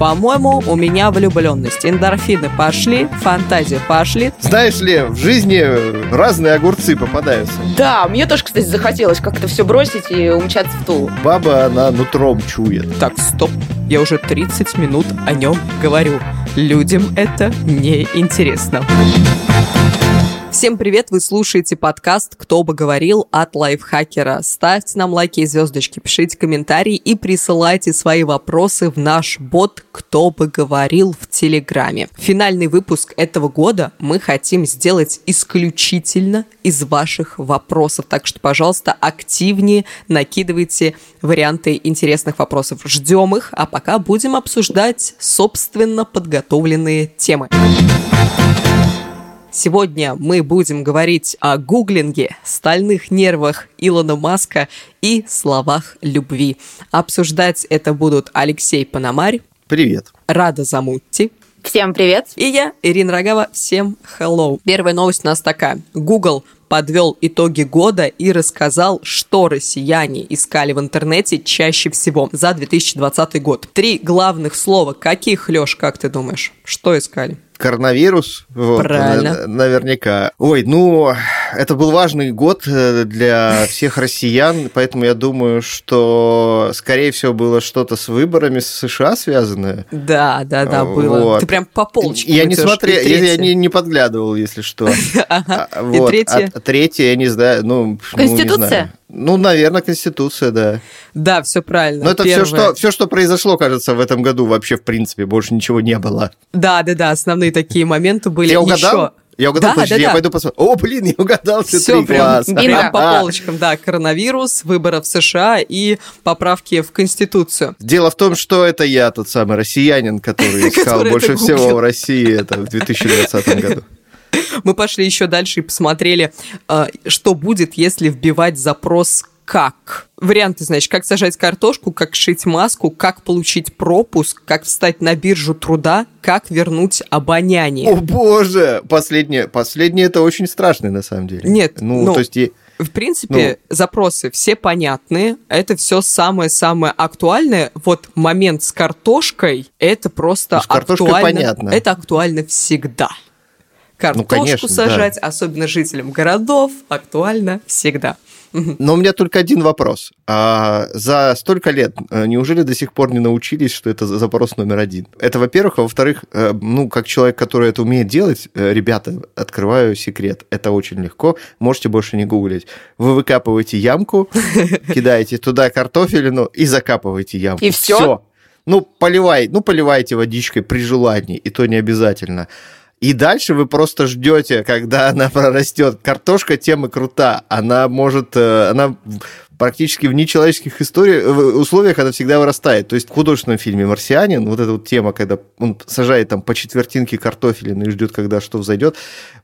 По-моему, у меня влюбленность. Эндорфины пошли, фантазии пошли. Знаешь ли, в жизни разные огурцы попадаются. Да, мне тоже, кстати, захотелось как-то все бросить и умчаться в Тулу. Баба, она нутром чует. Так, стоп. Я уже 30 минут о нем говорю. Людям это не интересно. Всем привет, вы слушаете подкаст «Кто бы говорил» от лайфхакера. Ставьте нам лайки и звездочки, пишите комментарии и присылайте свои вопросы в наш бот «Кто бы говорил» в Телеграме. Финальный выпуск этого года мы хотим сделать исключительно из ваших вопросов, так что, пожалуйста, активнее накидывайте варианты интересных вопросов. Ждем их, а пока будем обсуждать собственно подготовленные темы. Сегодня мы будем говорить о гуглинге, стальных нервах Илона Маска и словах любви. Обсуждать это будут Алексей Пономарь. Привет. Рада Замутти. Всем привет. И я, Ирина Рогава. Всем hello. Первая новость у нас такая. Google подвел итоги года и рассказал, что россияне искали в интернете чаще всего за 2020 год. Три главных слова. Каких, Лёш, как ты думаешь? Что искали? коронавирус. Вот, Правильно. Наверняка. Ой, ну, это был важный год э, для всех россиян, поэтому я думаю, что, скорее всего, было что-то с выборами с США связанное. Да, да, да, было. Вот. Ты прям по полочкам Я не смотрел, я, я не, не подглядывал, если что. А, И вот. третье? А третье, я не знаю, ну, ну, не Конституция? Ну, наверное, Конституция, да. Да, все правильно. Но это все что, все, что произошло, кажется, в этом году, вообще, в принципе, больше ничего не было. Да, да, да, основные такие моменты были. Я угадал? Еще. Я угадал, Да, подожди, да, я да. пойду посмотрю. О, блин, я угадал все Все три, прям. Бинго. прям по полочкам, да, коронавирус, выборы в США и поправки в Конституцию. Дело в том, что это я, тот самый россиянин, который искал больше всего в России в 2020 году. Мы пошли еще дальше и посмотрели, э, что будет, если вбивать запрос как. Варианты, значит, как сажать картошку, как шить маску, как получить пропуск, как встать на биржу труда, как вернуть обоняние. О боже! Последнее, последнее это очень страшно на самом деле. Нет, ну, ну, то есть В принципе, запросы все понятные. Это все самое-самое актуальное. Вот момент с картошкой, это просто Ну, с актуально. понятно. Это актуально всегда. Картошку конечно, да. сажать, особенно жителям городов, актуально всегда. Но у меня только один вопрос. А за столько лет э, неужели до сих пор не научились, что это запрос номер один? Это, во-первых. А во-вторых, э, ну, как человек, который это умеет делать, э, ребята, открываю секрет. Это очень легко. Можете больше не гуглить. Вы выкапываете ямку, кидаете туда картофелину и закапываете ямку. И всё? Всё. Ну, поливай, ну, поливайте водичкой при желании, и то не обязательно. И дальше вы просто ждете, когда она прорастет. Картошка тем и крута. Она может, э, она практически в нечеловеческих истори- в условиях она всегда вырастает. То есть в художественном фильме «Марсианин» вот эта вот тема, когда он сажает там по четвертинке картофелины и ждет, когда что взойдет,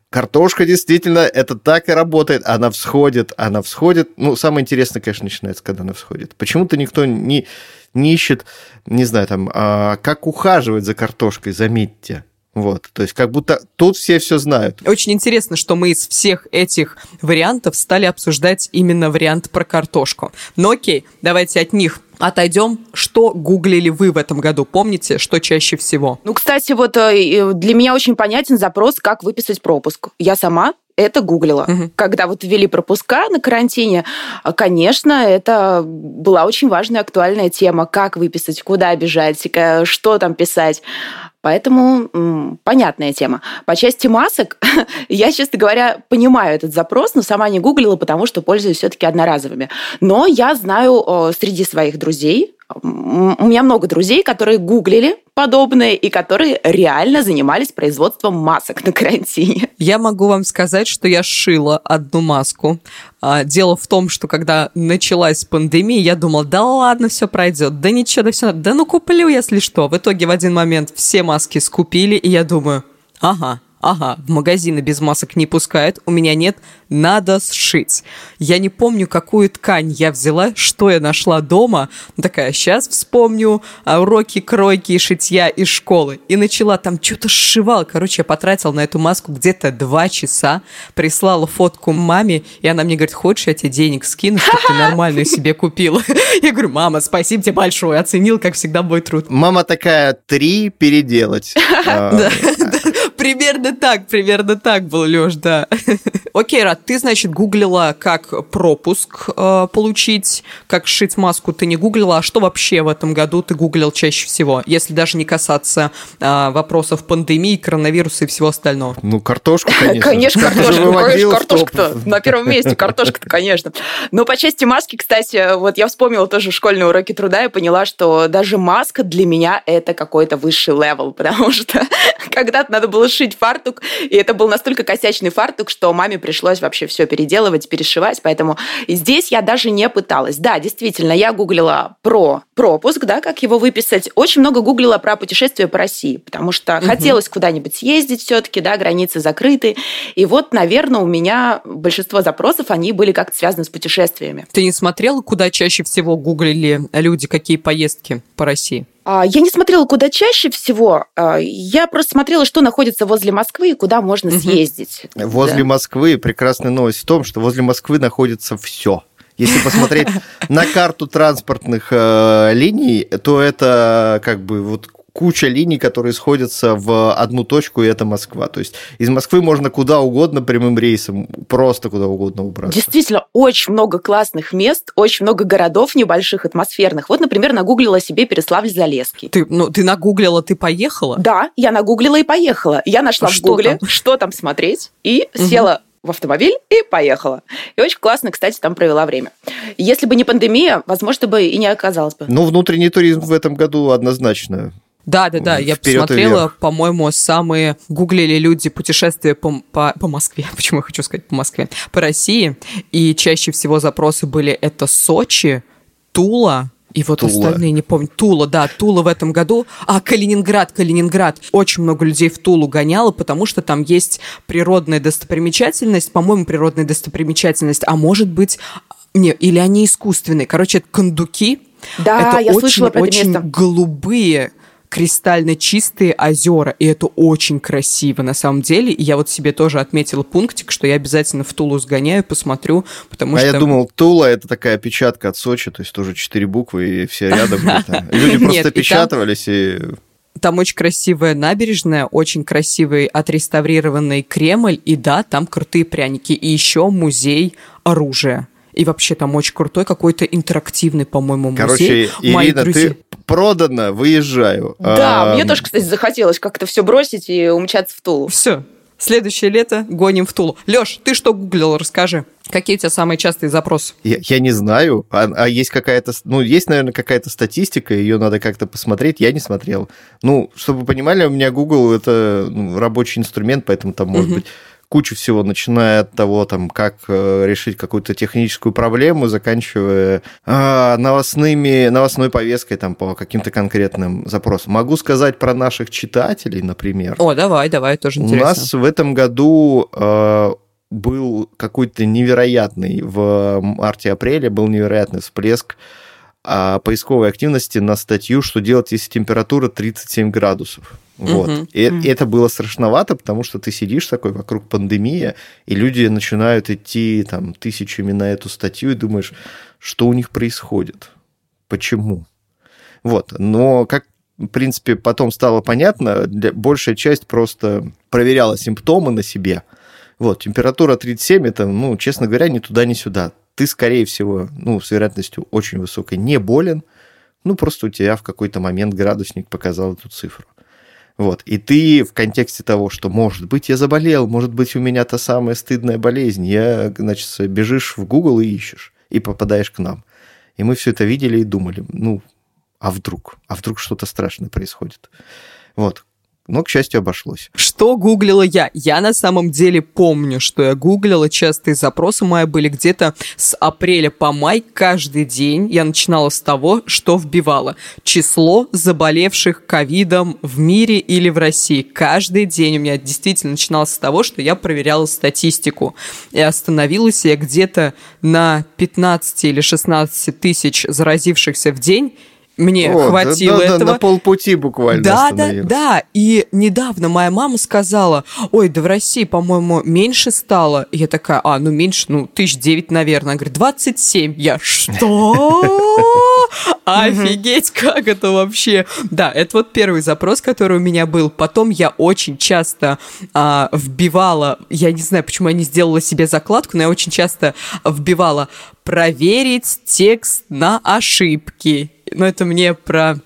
Картошка действительно, это так и работает. Она всходит, она всходит. Ну, самое интересное, конечно, начинается, когда она всходит. Почему-то никто не, не ищет, не знаю, там, а, как ухаживать за картошкой, заметьте. Вот, то есть как будто тут все все знают. Очень интересно, что мы из всех этих вариантов стали обсуждать именно вариант про картошку. Но окей, давайте от них отойдем. Что гуглили вы в этом году? Помните, что чаще всего? Ну, кстати, вот э, э, для меня очень понятен запрос, как выписать пропуск. Я сама это гуглила. Мгм. Когда вот ввели пропуска на карантине, а, конечно, это была очень важная актуальная тема. Как выписать, куда бежать, что там писать. Поэтому м, понятная тема. По части масок, я, честно говоря, понимаю этот запрос, но сама не гуглила, потому что пользуюсь все-таки одноразовыми. Но я знаю среди своих друзей, у меня много друзей, которые гуглили подобное и которые реально занимались производством масок на карантине. Я могу вам сказать, что я шила одну маску. А, Дело в том, что когда началась пандемия, я думала, да ладно, все пройдет, да ничего, да все, да ну куплю, если что. В итоге в один момент все маски скупили, и я думаю, ага, Ага, в магазины без масок не пускают, у меня нет, надо сшить. Я не помню, какую ткань я взяла, что я нашла дома. Такая, сейчас вспомню а, уроки кройки и шитья из школы. И начала там что-то сшивала. Короче, я потратила на эту маску где-то два часа, прислала фотку маме, и она мне говорит, хочешь, я тебе денег скину, чтобы ты нормальную себе купила? Я говорю, мама, спасибо тебе большое, оценил, как всегда, мой труд. Мама такая, три переделать. Примерно так, примерно так был, Лёш, да. Окей, Рад, ты, значит, гуглила, как пропуск э, получить, как сшить маску ты не гуглила, а что вообще в этом году ты гуглил чаще всего, если даже не касаться э, вопросов пандемии, коронавируса и всего остального? Ну, картошку, конечно. Конечно, картошку, конечно, картошка-то на первом месте, картошка-то, конечно. Но по части маски, кстати, вот я вспомнила тоже школьные уроки труда и поняла, что даже маска для меня это какой-то высший level, потому что когда-то надо было шить фартук, и это был настолько косячный фартук, что маме пришлось вообще все переделывать, перешивать, поэтому здесь я даже не пыталась. Да, действительно, я гуглила про пропуск, да, как его выписать. Очень много гуглила про путешествия по России, потому что угу. хотелось куда-нибудь съездить все-таки, да, границы закрыты. И вот, наверное, у меня большинство запросов, они были как-то связаны с путешествиями. Ты не смотрела, куда чаще всего гуглили люди, какие поездки по России? А, я не смотрела, куда чаще всего. А, я просто смотрела, что находится возле Москвы и куда можно съездить. Возле да. Москвы прекрасная новость в том, что возле Москвы находится все. Если посмотреть на карту транспортных э, линий, то это как бы вот куча линий, которые сходятся в одну точку, и это Москва. То есть из Москвы можно куда угодно прямым рейсом, просто куда угодно убраться. Действительно, очень много классных мест, очень много городов небольших, атмосферных. Вот, например, нагуглила себе Переславль-Залесский. Ты, ну, ты нагуглила, ты поехала? Да, я нагуглила и поехала. Я нашла а в Гугле, что, что там смотреть, и угу. села в автомобиль и поехала. И очень классно, кстати, там провела время. Если бы не пандемия, возможно, бы и не оказалось бы. Ну, внутренний туризм в этом году однозначно да, да, да. Я посмотрела, по-моему, самые гуглили люди путешествия по, по, по Москве. Почему я хочу сказать по Москве? По России. И чаще всего запросы были это Сочи, Тула, и вот Тула. остальные, не помню. Тула, да, Тула в этом году. А, Калининград, Калининград. Очень много людей в Тулу гоняло, потому что там есть природная достопримечательность, по-моему, природная достопримечательность, а может быть, не, или они искусственные. Короче, это кондуки. Да, это я очень, слышала про очень это место. голубые кристально чистые озера, и это очень красиво на самом деле. И я вот себе тоже отметила пунктик, что я обязательно в Тулу сгоняю, посмотрю, потому а что... я думал, Тула — это такая опечатка от Сочи, то есть тоже четыре буквы, и все рядом. Люди просто печатывались и... Там очень красивая набережная, очень красивый отреставрированный Кремль, и да, там крутые пряники. И еще музей оружия. И вообще там очень крутой какой-то интерактивный, по-моему, музей. Короче, Мои Ирина, друзья... ты продано, выезжаю. Да, а, мне тоже, кстати, захотелось как-то все бросить и умчаться в Тулу. Все, следующее лето гоним в Тулу. Леш, ты что гуглил, расскажи. Какие у тебя самые частые запросы? Я, я не знаю. А, а есть какая-то, ну, есть, наверное, какая-то статистика, ее надо как-то посмотреть. Я не смотрел. Ну, чтобы вы понимали, у меня Google это ну, рабочий инструмент, поэтому там может быть кучу всего, начиная от того, там, как э, решить какую-то техническую проблему, заканчивая э, новостными, новостной повесткой там, по каким-то конкретным запросам. Могу сказать про наших читателей, например. О, давай, давай, тоже интересно. У нас в этом году э, был какой-то невероятный, в марте-апреле был невероятный всплеск а, поисковой активности на статью, что делать, если температура 37 градусов. Вот. Угу. И, и это было страшновато, потому что ты сидишь такой, вокруг пандемия, и люди начинают идти там тысячами на эту статью и думаешь, что у них происходит, почему. Вот. Но как в принципе, потом стало понятно, большая часть просто проверяла симптомы на себе. Вот, температура 37, это, ну, честно говоря, ни туда, ни сюда ты, скорее всего, ну, с вероятностью очень высокой, не болен, ну, просто у тебя в какой-то момент градусник показал эту цифру. Вот. И ты в контексте того, что, может быть, я заболел, может быть, у меня та самая стыдная болезнь, я, значит, бежишь в Google и ищешь, и попадаешь к нам. И мы все это видели и думали, ну, а вдруг? А вдруг что-то страшное происходит? Вот. Но, к счастью, обошлось. Что гуглила я? Я на самом деле помню, что я гуглила. Частые запросы мои были где-то с апреля по май каждый день. Я начинала с того, что вбивала. Число заболевших ковидом в мире или в России. Каждый день у меня действительно начиналось с того, что я проверяла статистику. И остановилась я где-то на 15 или 16 тысяч заразившихся в день мне О, хватило да, этого. На полпути буквально Да, да, да. И недавно моя мама сказала, ой, да в России, по-моему, меньше стало. И я такая, а, ну меньше, ну, тысяч девять, наверное. Она говорит, 27. Я, что? Офигеть, как это вообще? Да, это вот первый запрос, который у меня был. Потом я очень часто а, вбивала, я не знаю, почему я не сделала себе закладку, но я очень часто вбивала проверить текст на ошибки но это мне про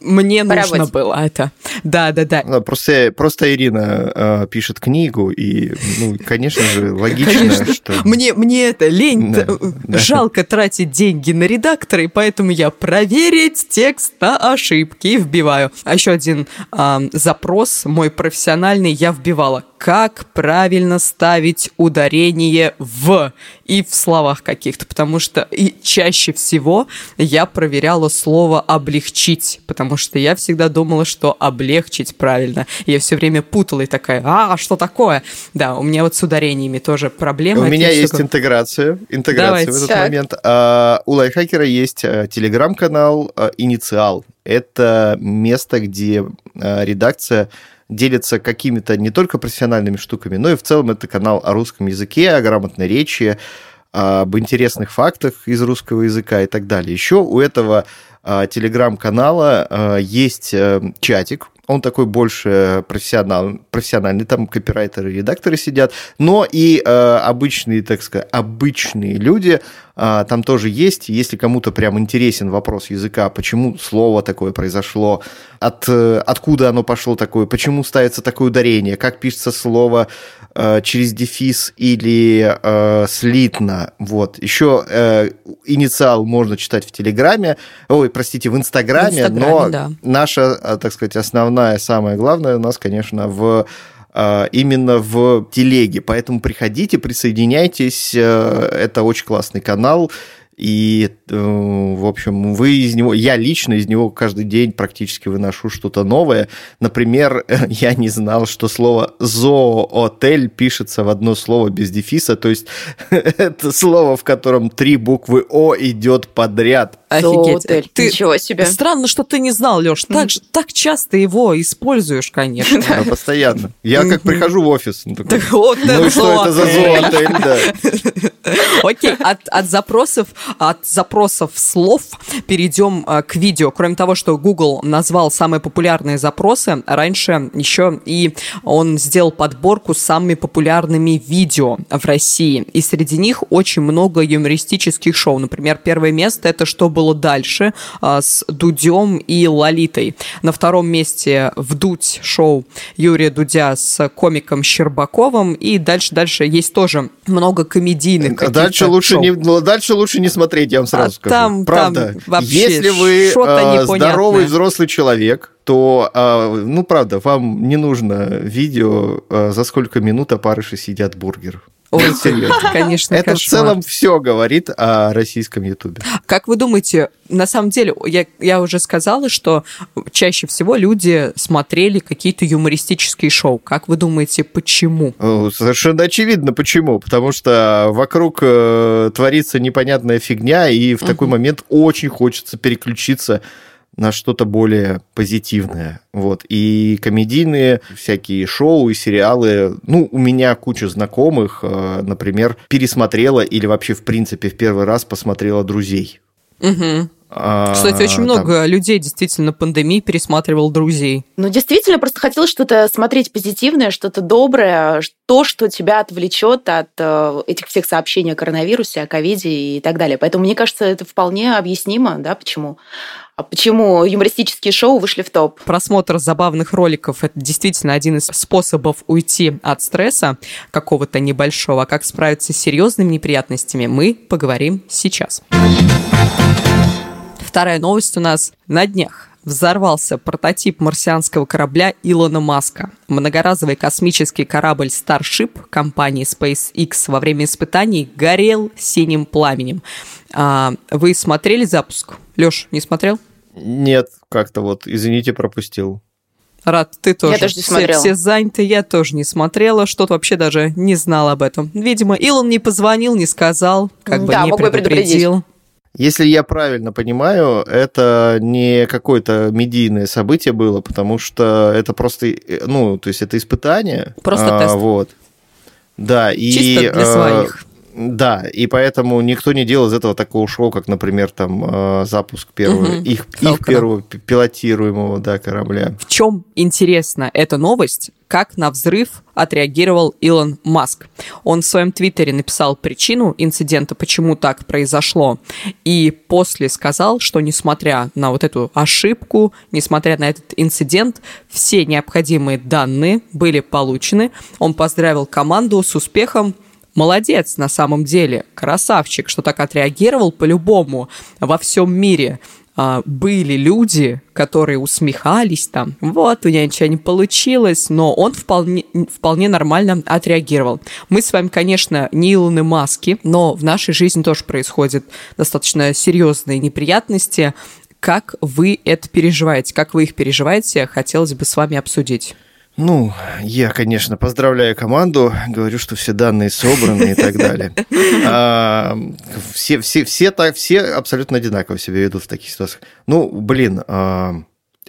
мне По нужно работе. было это. Да, да, да. Ну, просто, просто Ирина э, пишет книгу, и, ну, конечно же, логично, конечно. что... Мне, мне это лень, да, да. жалко тратить деньги на редактора, и поэтому я проверить текст на ошибки и вбиваю. А еще один э, запрос мой профессиональный я вбивала как правильно ставить ударение в и в словах каких-то, потому что и чаще всего я проверяла слово облегчить, потому что я всегда думала, что облегчить правильно. Я все время путала и такая, а, что такое? Да, у меня вот с ударениями тоже проблема. У меня есть интеграция, интеграция Давайте. в этот так. момент. А, у лайфхакера есть а, телеграм-канал а, «Инициал». Это место, где а, редакция делится какими-то не только профессиональными штуками, но и в целом это канал о русском языке, о грамотной речи, об интересных фактах из русского языка и так далее. Еще у этого телеграм-канала а, есть э, чатик, он такой больше профессионал, профессиональный, там копирайтеры, редакторы сидят, но и э, обычные, так сказать, обычные люди э, там тоже есть. Если кому-то прям интересен вопрос языка, почему слово такое произошло, от, э, откуда оно пошло такое, почему ставится такое ударение, как пишется слово через дефис или э, слитно. Вот. Еще э, инициал можно читать в Телеграме, ой, простите, в Инстаграме, в Инстаграме но да. наша, э, так сказать, основная, самое главное у нас, конечно, в э, именно в телеге. Поэтому приходите, присоединяйтесь. Э, это очень классный канал. И, э, в общем, вы из него, я лично из него каждый день практически выношу что-то новое. Например, я не знал, что слово зоотель пишется в одно слово без дефиса, то есть это слово, в котором три буквы О идет подряд. Офигеть. Ты... Ничего себе. Странно, что ты не знал, Леш. Так, mm. так часто его используешь, конечно. Да, постоянно. Я как прихожу в офис. Ну, ну что это за зоотель, да. Окей, от, от запросов от запросов слов перейдем а, к видео. Кроме того, что Google назвал самые популярные запросы, раньше еще и он сделал подборку с самыми популярными видео в России. И среди них очень много юмористических шоу. Например, первое место это «Что было дальше» а, с Дудем и Лолитой. На втором месте «Вдуть» шоу Юрия Дудя с комиком Щербаковым. И дальше-дальше есть тоже много комедийных а дальше лучше шоу. не Дальше лучше не смотреть, я вам сразу а скажу. Там, правда. Там вообще Если вы э, здоровый взрослый человек, то, э, ну, правда, вам не нужно видео, э, за сколько минут опарыши сидят бургер. Ой, серьезно. Конечно, Это кошмар. в целом все говорит о российском Ютубе. Как вы думаете, на самом деле, я, я уже сказала, что чаще всего люди смотрели какие-то юмористические шоу. Как вы думаете, почему? Совершенно очевидно, почему. Потому что вокруг э, творится непонятная фигня, и в угу. такой момент очень хочется переключиться на что-то более позитивное. Вот. И комедийные всякие шоу и сериалы, ну, у меня куча знакомых, э, например, пересмотрела или вообще, в принципе, в первый раз посмотрела «Друзей». Угу. А, Кстати, очень много там... людей действительно пандемии пересматривал друзей. Ну, действительно, просто хотелось что-то смотреть позитивное, что-то доброе, то, что тебя отвлечет от э, этих всех сообщений о коронавирусе, о ковиде и так далее. Поэтому, мне кажется, это вполне объяснимо, да, почему. А почему юмористические шоу вышли в топ? Просмотр забавных роликов – это действительно один из способов уйти от стресса какого-то небольшого. А как справиться с серьезными неприятностями, мы поговорим сейчас. Вторая новость у нас на днях взорвался прототип марсианского корабля Илона Маска. Многоразовый космический корабль Starship компании SpaceX во время испытаний горел синим пламенем. А, вы смотрели запуск? Леш, не смотрел? Нет, как-то вот, извините, пропустил. Рад, ты тоже. Я тоже не смотрела. Все, все заняты, я тоже не смотрела, что-то вообще даже не знала об этом. Видимо, Илон не позвонил, не сказал, как бы Да, не мог бы предупредил. Если я правильно понимаю, это не какое-то медийное событие было, потому что это просто, э, ну, то есть это испытание. Просто А, тест. Вот. Да, и... Чисто для э, своих. Да, и поэтому никто не делал из этого такого шоу, как, например, там э, запуск первого, Мгм. их, их первого пи- пилотируемого да, корабля. В чем интересна эта новость? Как на взрыв отреагировал Илон Маск? Он в своем твиттере написал причину инцидента, почему так произошло, и после сказал, что несмотря на вот эту ошибку, несмотря на этот инцидент, все необходимые данные были получены. Он поздравил команду с успехом, Молодец, на самом деле, красавчик, что так отреагировал по-любому во всем мире. а, были люди, которые усмехались там, вот, у меня ничего не получилось, но он вполне, вполне нормально отреагировал. Мы с вами, конечно, не Илоны Маски, но в нашей жизни тоже происходят достаточно серьезные неприятности. Как вы это переживаете? Как вы их переживаете? Хотелось бы с вами обсудить. Ну, я, конечно, поздравляю команду, говорю, что все данные собраны и так далее. А, Все, все, все, так, все абсолютно одинаково себя ведут в таких ситуациях. Ну, блин, а,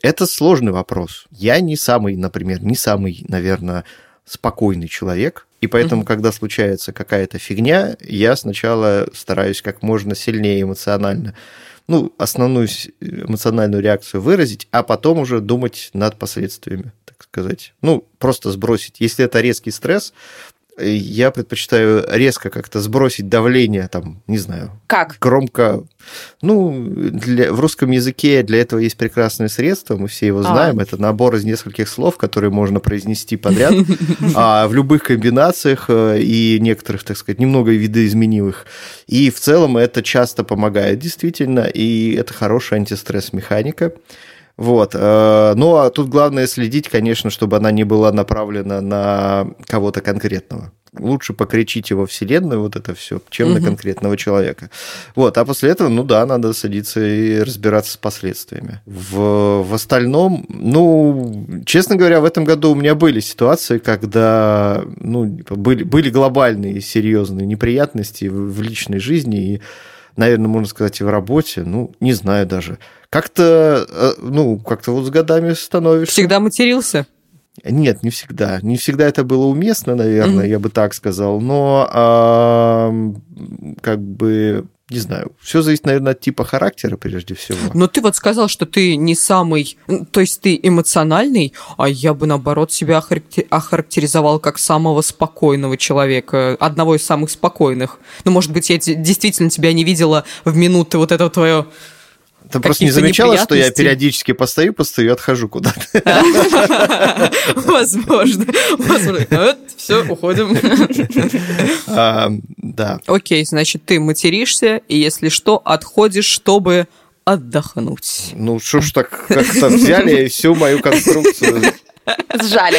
это сложный вопрос. Я не самый, например, не самый, наверное, спокойный человек, и поэтому, когда случается какая-то фигня, я сначала стараюсь как можно сильнее эмоционально ну, основную эмоциональную реакцию выразить, а потом уже думать над последствиями, сказать. Ну, просто сбросить. Если это резкий стресс, э, я предпочитаю резко как-то сбросить давление, там, не знаю, Как? громко. Ну, для, в русском языке для этого есть прекрасное средство, мы все его А. знаем. Это набор из нескольких слов, которые можно произнести подряд а, в любых комбинациях э, и некоторых, так сказать, немного видоизменимых. И в целом это часто помогает действительно, и это хорошая антистресс-механика. Вот. э, Ну, а тут главное следить, конечно, чтобы она не была направлена на кого-то конкретного. Лучше покричите во Вселенную вот это все, чем на Мгм. конкретного человека. Вот. А после этого, ну да, надо садиться и разбираться с последствиями. В, в остальном, ну, честно говоря, в этом году у меня были ситуации, когда ну, типа, были, были глобальные серьезные неприятности в, в личной жизни и наверное, можно сказать, и в работе, ну, не знаю даже. Как-то, э, ну, как-то вот с годами становишься. Всегда матерился? Нет, не всегда. Не всегда это было уместно, наверное, Мгм. я бы так сказал. Но а, как бы, не знаю, все зависит, наверное, от типа характера прежде всего. Но ты вот сказал, что ты не самый, то есть ты эмоциональный, а я бы наоборот себя охаракте- охарактеризовал как самого спокойного человека, одного из самых спокойных. Ну, может быть, я те- действительно тебя не видела в минуты вот этого твое... Ты просто не замечала, что я периодически постою, постою, отхожу куда-то. Возможно. Возможно. Все, уходим. А, Да. Окей, значит, ты материшься, и если что, отходишь, чтобы отдохнуть. Ну, что ж так как-то взяли всю мою конструкцию. Сжали.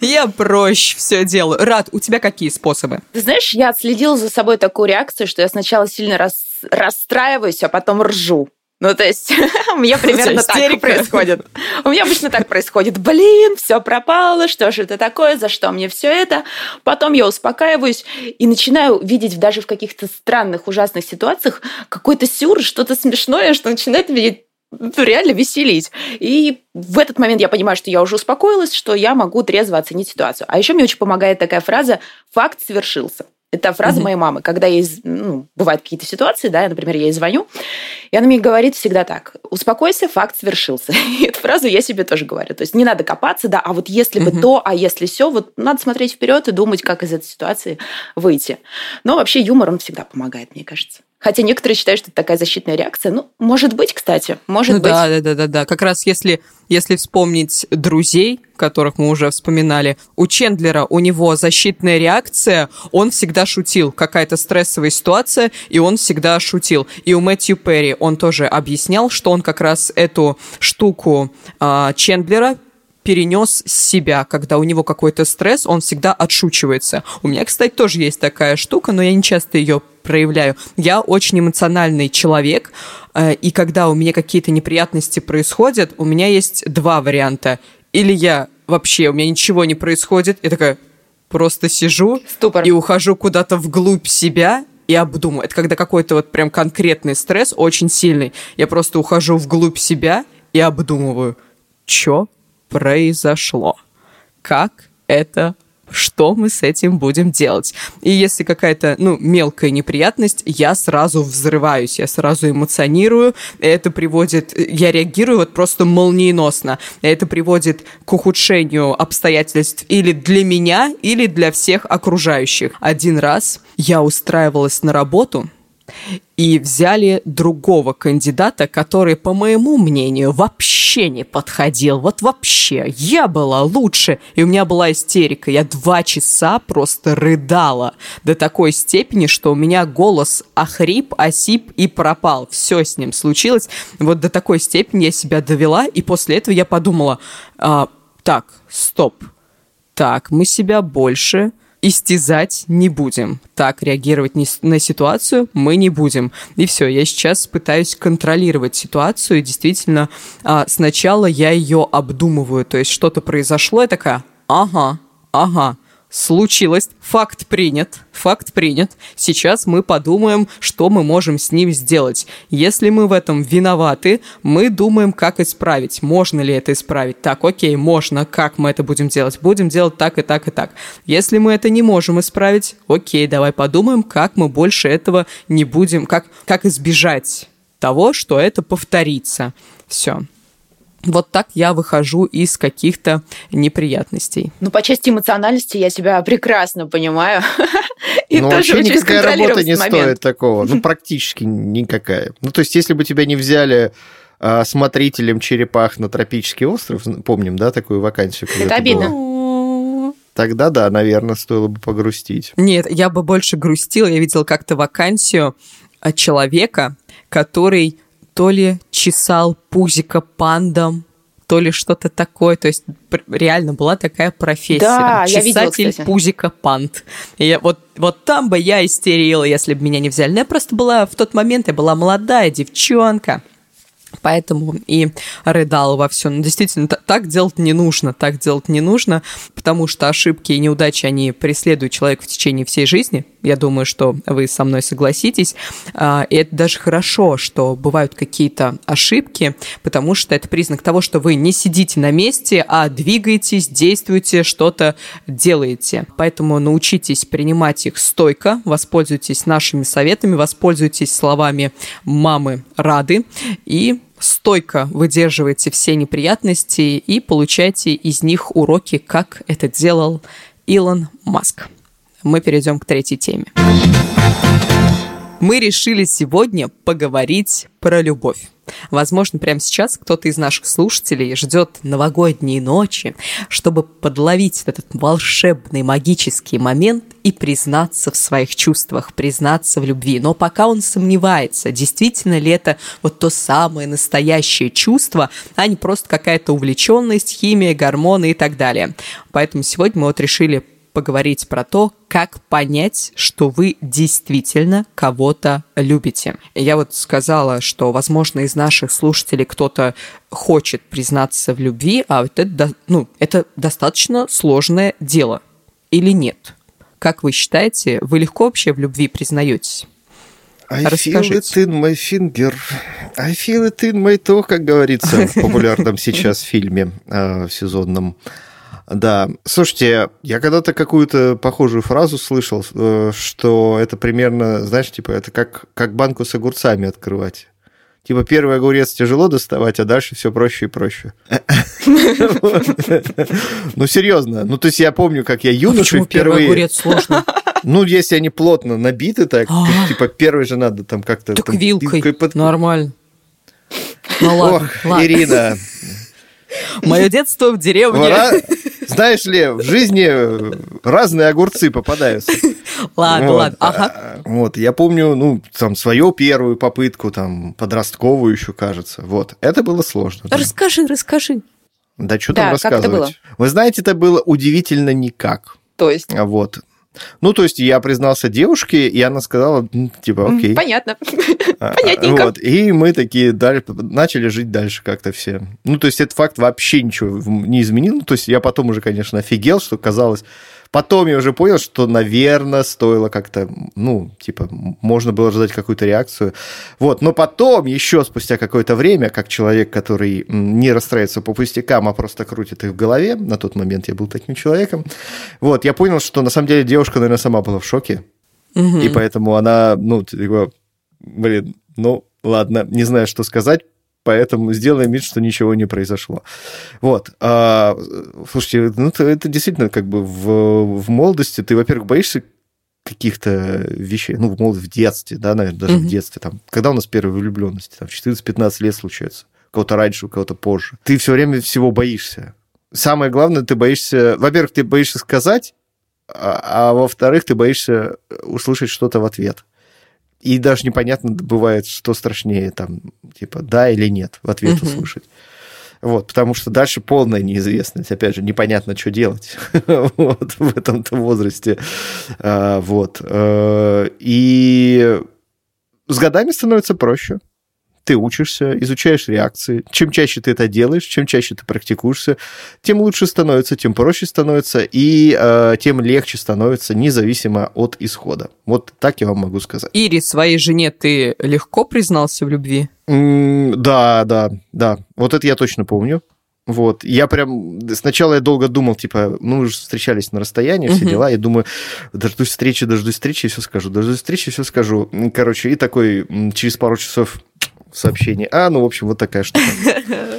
Я проще все делаю. Рад, у тебя какие способы? Ты знаешь, я отследила за собой такую реакцию, что я сначала сильно рас- расстраиваюсь, а потом ржу. Ну, то есть, у меня примерно так происходит. У меня обычно так происходит. Блин, все пропало, что же это такое, за что мне все это? Потом я успокаиваюсь и начинаю видеть даже в каких-то странных, ужасных ситуациях какой-то сюр, что-то смешное, что начинает меня ну, реально веселить. И в этот момент я понимаю, что я уже успокоилась, что я могу трезво оценить ситуацию. А еще мне очень помогает такая фраза «факт свершился». Это фраза Мгм. моей мамы. Когда ей, ну, бывают какие-то ситуации, да, например, я ей звоню, и она мне говорит всегда так, успокойся, факт свершился. И эту фразу я себе тоже говорю. То есть не надо копаться, да, а вот если бы Мгм. то, а если все, вот надо смотреть вперед и думать, как из этой ситуации выйти. Но вообще юмор, он всегда помогает, мне кажется. Хотя некоторые считают, что это такая защитная реакция. Ну, может быть, кстати, может ну, быть. Да, да, да, да, да. Как раз если, если вспомнить друзей, которых мы уже вспоминали, у Чендлера у него защитная реакция, он всегда шутил. Какая-то стрессовая ситуация, и он всегда шутил. И у Мэтью Перри он тоже объяснял, что он как раз эту штуку э, Чендлера перенес с себя, когда у него какой-то стресс, он всегда отшучивается. У меня, кстати, тоже есть такая штука, но я не часто ее проявляю. Я очень эмоциональный человек, э, и когда у меня какие-то неприятности происходят, у меня есть два варианта. Или я вообще, у меня ничего не происходит, я такая просто сижу Ступор. и ухожу куда-то вглубь себя, и обдумываю. Это когда какой-то вот прям конкретный стресс, очень сильный. Я просто ухожу вглубь себя и обдумываю, что произошло. Как это что мы с этим будем делать. И если какая-то, ну, мелкая неприятность, я сразу взрываюсь, я сразу эмоционирую, это приводит, я реагирую вот просто молниеносно, это приводит к ухудшению обстоятельств или для меня, или для всех окружающих. Один раз я устраивалась на работу, и взяли другого кандидата, который, по моему мнению, вообще не подходил. Вот вообще. Я была лучше. И у меня была истерика. Я два часа просто рыдала до такой степени, что у меня голос охрип, осип и пропал. Все с ним случилось. Вот до такой степени я себя довела. И после этого я подумала, а, так, стоп. Так, мы себя больше истязать не будем. Так реагировать на ситуацию мы не будем. И все, я сейчас пытаюсь контролировать ситуацию. действительно, а, сначала я ее обдумываю. То есть что-то произошло, я такая, ага, ага, случилось, факт принят, факт принят. Сейчас мы подумаем, что мы можем с ним сделать. Если мы в этом виноваты, мы думаем, как исправить. Можно ли это исправить? Так, окей, можно. Как мы это будем делать? Будем делать так и так и так. Если мы это не можем исправить, окей, давай подумаем, как мы больше этого не будем, как, как избежать того, что это повторится. Все. Вот так я выхожу из каких-то неприятностей. Ну, по части эмоциональности я себя прекрасно понимаю. И ну, тоже вообще никакая работа не момент. стоит такого. Ну, практически никакая. Ну, то есть, если бы тебя не взяли а, смотрителем черепах на тропический остров, помним, да, такую вакансию? Это обидно. Была? Тогда да, наверное, стоило бы погрустить. Нет, я бы больше грустила. Я видела как-то вакансию человека, который то ли чесал пузика пандам, то ли что-то такое. То есть реально была такая профессия. Да, Чесатель я видела, пузика панд. И я, вот, вот там бы я истерила, если бы меня не взяли. Но я просто была в тот момент, я была молодая девчонка. Поэтому и рыдал во всем. Но действительно, так делать не нужно, так делать не нужно, потому что ошибки и неудачи, они преследуют человека в течение всей жизни. Я думаю, что вы со мной согласитесь. А, и это даже хорошо, что бывают какие-то ошибки, потому что это признак того, что вы не сидите на месте, а двигаетесь, действуете, что-то делаете. Поэтому научитесь принимать их стойко, воспользуйтесь нашими советами, воспользуйтесь словами мамы Рады и стойко выдерживайте все неприятности и получайте из них уроки, как это делал Илон Маск. Мы перейдем к третьей теме. Мы решили сегодня поговорить про любовь. Возможно, прямо сейчас кто-то из наших слушателей ждет новогодние ночи, чтобы подловить этот волшебный магический момент и признаться в своих чувствах, признаться в любви. Но пока он сомневается, действительно ли это вот то самое настоящее чувство, а не просто какая-то увлеченность, химия, гормоны и так далее. Поэтому сегодня мы вот решили поговорить про то, как понять, что вы действительно кого-то любите. Я вот сказала, что, возможно, из наших слушателей кто-то хочет признаться в любви, а вот это, ну, это достаточно сложное дело. Или нет? Как вы считаете, вы легко вообще в любви признаетесь? I Расскажите. feel it in my finger. I feel it in my toe, как говорится в популярном сейчас фильме э, сезонном. Да, слушайте, я когда-то какую-то похожую фразу слышал, э, что это примерно, знаешь, типа, это как, как банку с огурцами открывать. Типа первый огурец тяжело доставать, а дальше все проще и проще. Ну, серьезно. Ну, то есть я помню, как я юношу впервые... огурец сложно? Ну, если они плотно набиты, так, А. типа, первый же надо там как-то... Так вилкой. Нормально. Ну ладно, Ох. Ирина, Мое детство в деревне. Знаешь ли, в жизни разные огурцы попадаются. Ладно, Вот, ладно. Ага. Вот, я помню, ну, там, свою первую попытку, там, подростковую еще, кажется. Вот, это было сложно. да. Расскажи, расскажи. Да что Да, там как это рассказывать? Вы знаете, это было удивительно никак. То есть, А Вот. Ну, то есть я признался девушке, и она сказала, «М, типа, окей. понятно. А, Понятненько. Вот. И мы такие дали, начали жить дальше как-то все. Ну, то есть этот факт вообще ничего не изменил. Ну, То есть я потом уже, конечно, офигел, что казалось... Потом я уже понял, что, наверное, стоило как-то, ну, типа, можно было ждать какую-то реакцию. Вот. Но потом, еще спустя какое-то время, как человек, который не расстраивается по пустякам, а просто крутит их в голове, на тот момент я был таким человеком, вот, я понял, что на самом деле девушка, наверное, сама была в шоке. Мгм. И поэтому она, ну, типа, блин, ну, ладно, не знаю, что сказать, поэтому сделаем вид, что ничего не произошло. Вот. А, слушайте, ну, это, это действительно как бы в, в молодости ты, во-первых, боишься каких-то вещей, ну, в молодости, в детстве, да, наверное, даже Мгм. в детстве, там, когда у нас первые влюбленности, там, 14-15 лет случается, у кого-то раньше, у кого-то позже. Ты все время всего боишься. Самое главное, ты боишься, во-первых, ты боишься сказать, а, а во-вторых, ты боишься услышать что-то в ответ. И даже непонятно бывает, что страшнее, там, типа, да или нет, в ответ Мгм. услышать. Вот, потому что дальше полная неизвестность. Опять же, непонятно, что делать вот, в этом-то возрасте. А, Вот. э, И с годами становится проще. Ты учишься, изучаешь реакции. Чем чаще ты это делаешь, чем чаще ты практикуешься, тем лучше становится, тем проще становится, и э, тем легче становится, независимо от исхода. Вот так я вам могу сказать. Ире, своей жене, ты легко признался в любви? М, Да, да, да. Вот это я точно помню. Вот. Я прям... Сначала я долго думал, типа, ну, мы же встречались на расстоянии, все дела. Я думаю, дождусь встречи, дождусь встречи, и все скажу. Дождусь встречи, все скажу. Короче, и такой через пару часов сообщение. А, ну, в общем, вот такая штука.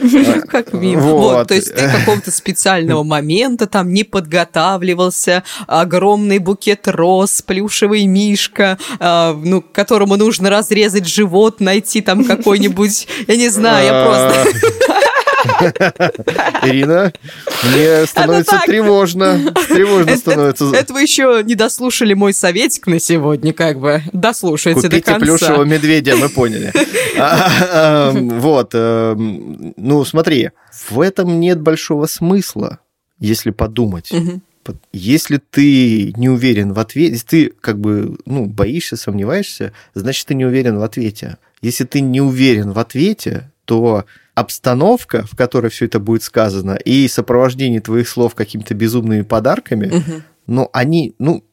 Как мило. Вот. То есть ты какого-то специального момента там не подготавливался, огромный букет роз, плюшевый мишка, а, ну, которому нужно разрезать живот, найти там какой-нибудь, я не знаю, я просто... Ирина, мне становится тревожно. Тревожно становится. Это вы еще не дослушали мой советик на сегодня, как бы. Дослушайте до Купите конца. плюшевого медведя, мы поняли. А, а, Вот, эм, ну смотри, в этом нет большого смысла, если подумать. Если ты не уверен в ответе, если ты как бы ну, боишься, сомневаешься, значит, ты не уверен в ответе. Если ты не уверен в ответе, то обстановка, в которой все это будет сказано, и сопровождение твоих слов какими-то безумными подарками, Мгм. но они, ну,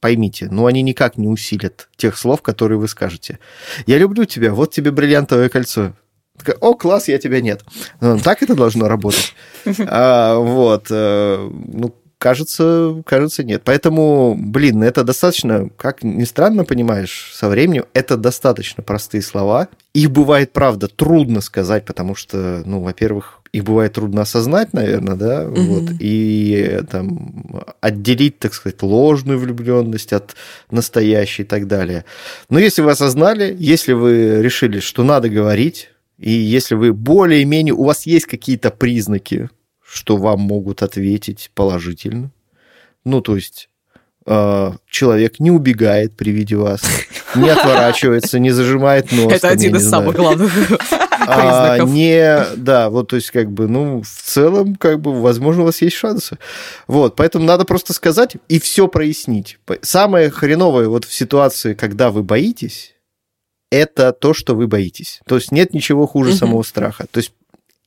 поймите, но они никак не усилят тех слов, которые вы скажете. Я люблю тебя, вот тебе бриллиантовое кольцо. Такая, О, класс, я тебя нет. Ну, Так это должно работать. А, вот. э, Ну, кажется, кажется, нет. Поэтому, блин, это достаточно, как ни странно, понимаешь, со временем это достаточно простые слова. Их бывает, правда, трудно сказать, потому что, ну, во-первых, их бывает трудно осознать, наверное, да, Мгм. вот, и там отделить, так сказать, ложную влюбленность от настоящей и так далее. Но если вы осознали, если вы решили, что надо говорить, и если вы более-менее, у вас есть какие-то признаки, что вам могут ответить положительно, ну, то есть э, человек не убегает при виде вас, не отворачивается, не зажимает нос. Это один из самых главных А, признаков. не, да, вот, то есть, как бы, ну, в целом, как бы, возможно, у вас есть шансы. Вот, поэтому надо просто сказать и все прояснить. Самое хреновое вот в ситуации, когда вы боитесь, это то, что вы боитесь. То есть нет ничего хуже самого страха. То есть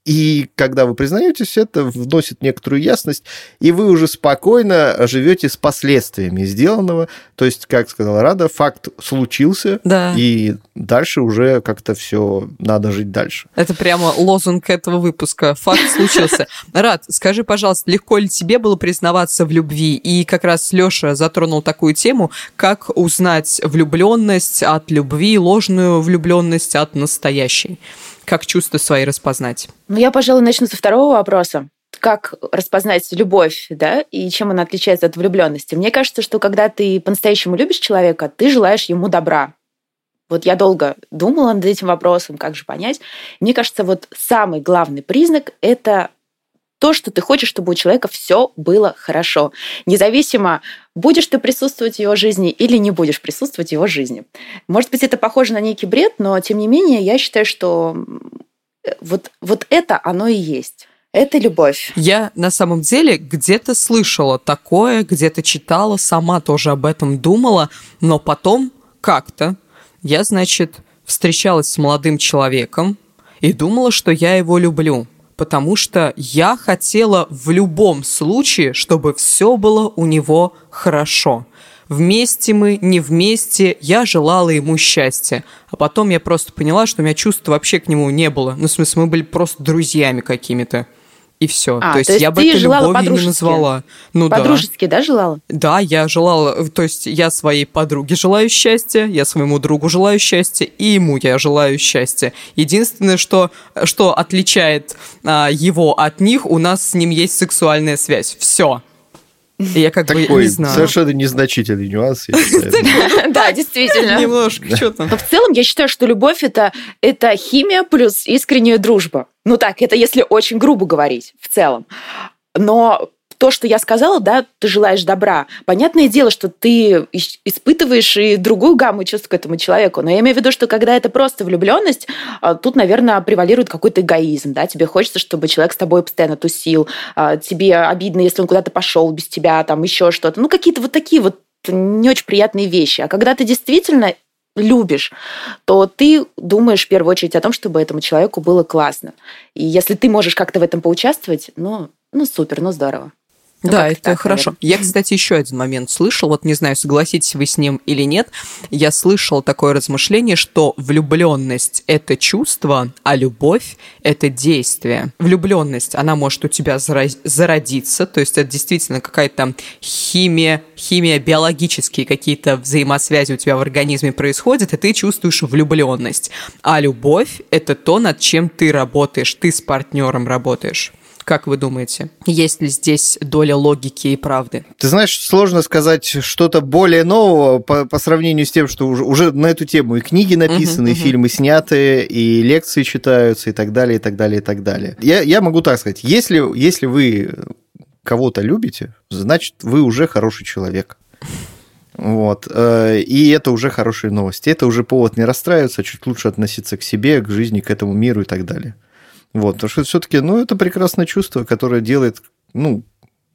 и когда вы признаетесь, это вносит некоторую ясность, и вы уже спокойно живете с последствиями сделанного. То есть, как сказала Рада, факт случился, Да. и дальше уже как-то все надо жить дальше. Это прямо лозунг этого выпуска. Факт случился. Рад, скажи, пожалуйста, легко ли тебе было признаваться в любви? И как раз Лёша затронул такую тему, как узнать влюбленность от любви, ложную влюбленность от настоящей. Как чувства свои распознать? Ну, я, пожалуй, начну со второго вопроса. как распознать любовь, да, и чем она отличается от влюбленности. Мне кажется, что когда ты по-настоящему любишь человека, ты желаешь ему добра. Вот я долго думала над этим вопросом, как же понять. Мне кажется, вот самый главный признак – это то, что ты хочешь, чтобы у человека все было хорошо. Независимо, будешь ты присутствовать в его жизни или не будешь присутствовать в его жизни. Может быть, это похоже на некий бред, но тем не менее, я считаю, что вот, вот это оно и есть. Это любовь. Я на самом деле где-то слышала такое, где-то читала, сама тоже об этом думала, но потом как-то я, значит, встречалась с молодым человеком и думала, что я его люблю, потому что я хотела в любом случае, чтобы все было у него хорошо. Вместе мы, не вместе, я желала ему счастья. А потом я просто поняла, что у меня чувств вообще к нему не было. Ну, в смысле, мы были просто друзьями какими-то и все. А, то, есть то есть я бы это любовью не назвала. Ну, По-дружески, да. да, желала? Да, я желала, то есть я своей подруге желаю счастья, я своему другу желаю счастья, и ему я желаю счастья. Единственное, что, что отличает а, его от них, у нас с ним есть сексуальная связь. Все. Я как Такой бы не знаю. совершенно незначительный нюанс. Да, действительно. Немножко, что там. Но в целом я считаю, что любовь это, это химия плюс искренняя дружба. Ну так, это если очень грубо говорить в целом. Но то, что я сказала, да, ты желаешь добра. Понятное дело, что ты испытываешь и другую гамму чувств к этому человеку. Но я имею в виду, что когда это просто влюбленность, а, тут, наверное, превалирует какой-то эгоизм. Да? Тебе хочется, чтобы человек с тобой постоянно тусил. А, тебе обидно, если он куда-то пошел без тебя, там еще что-то. Ну, какие-то вот такие вот не очень приятные вещи. А когда ты действительно любишь, то ты думаешь в первую очередь о том, чтобы этому человеку было классно. И если ты можешь как-то в этом поучаствовать, ну, ну супер, ну здорово. Ну, да, это так, хорошо. Наверное. Я, кстати, еще один момент слышал, вот не знаю, согласитесь вы с ним или нет, я слышал такое размышление, что влюбленность – это чувство, а любовь – это действие. Влюбленность, она может у тебя зародиться, то есть это действительно какая-то химия, химия, биологические какие-то взаимосвязи у тебя в организме происходят, и ты чувствуешь влюбленность. А любовь – это то, над чем ты работаешь, ты с партнером работаешь. Как вы думаете, есть ли здесь доля логики и правды? Ты знаешь, сложно сказать что-то более нового по, по сравнению с тем, что уже, уже на эту тему и книги написаны, uh-huh, и фильмы сняты, и лекции читаются, и так далее, и так далее, и так далее. Я, я могу так сказать, если, если вы кого-то любите, значит, вы уже хороший человек. Вот. Э, и это уже хорошие новости. Это уже повод не расстраиваться, а чуть лучше относиться к себе, к жизни, к этому миру и так далее. Вот, потому что все-таки, ну, это прекрасное чувство, которое делает, ну,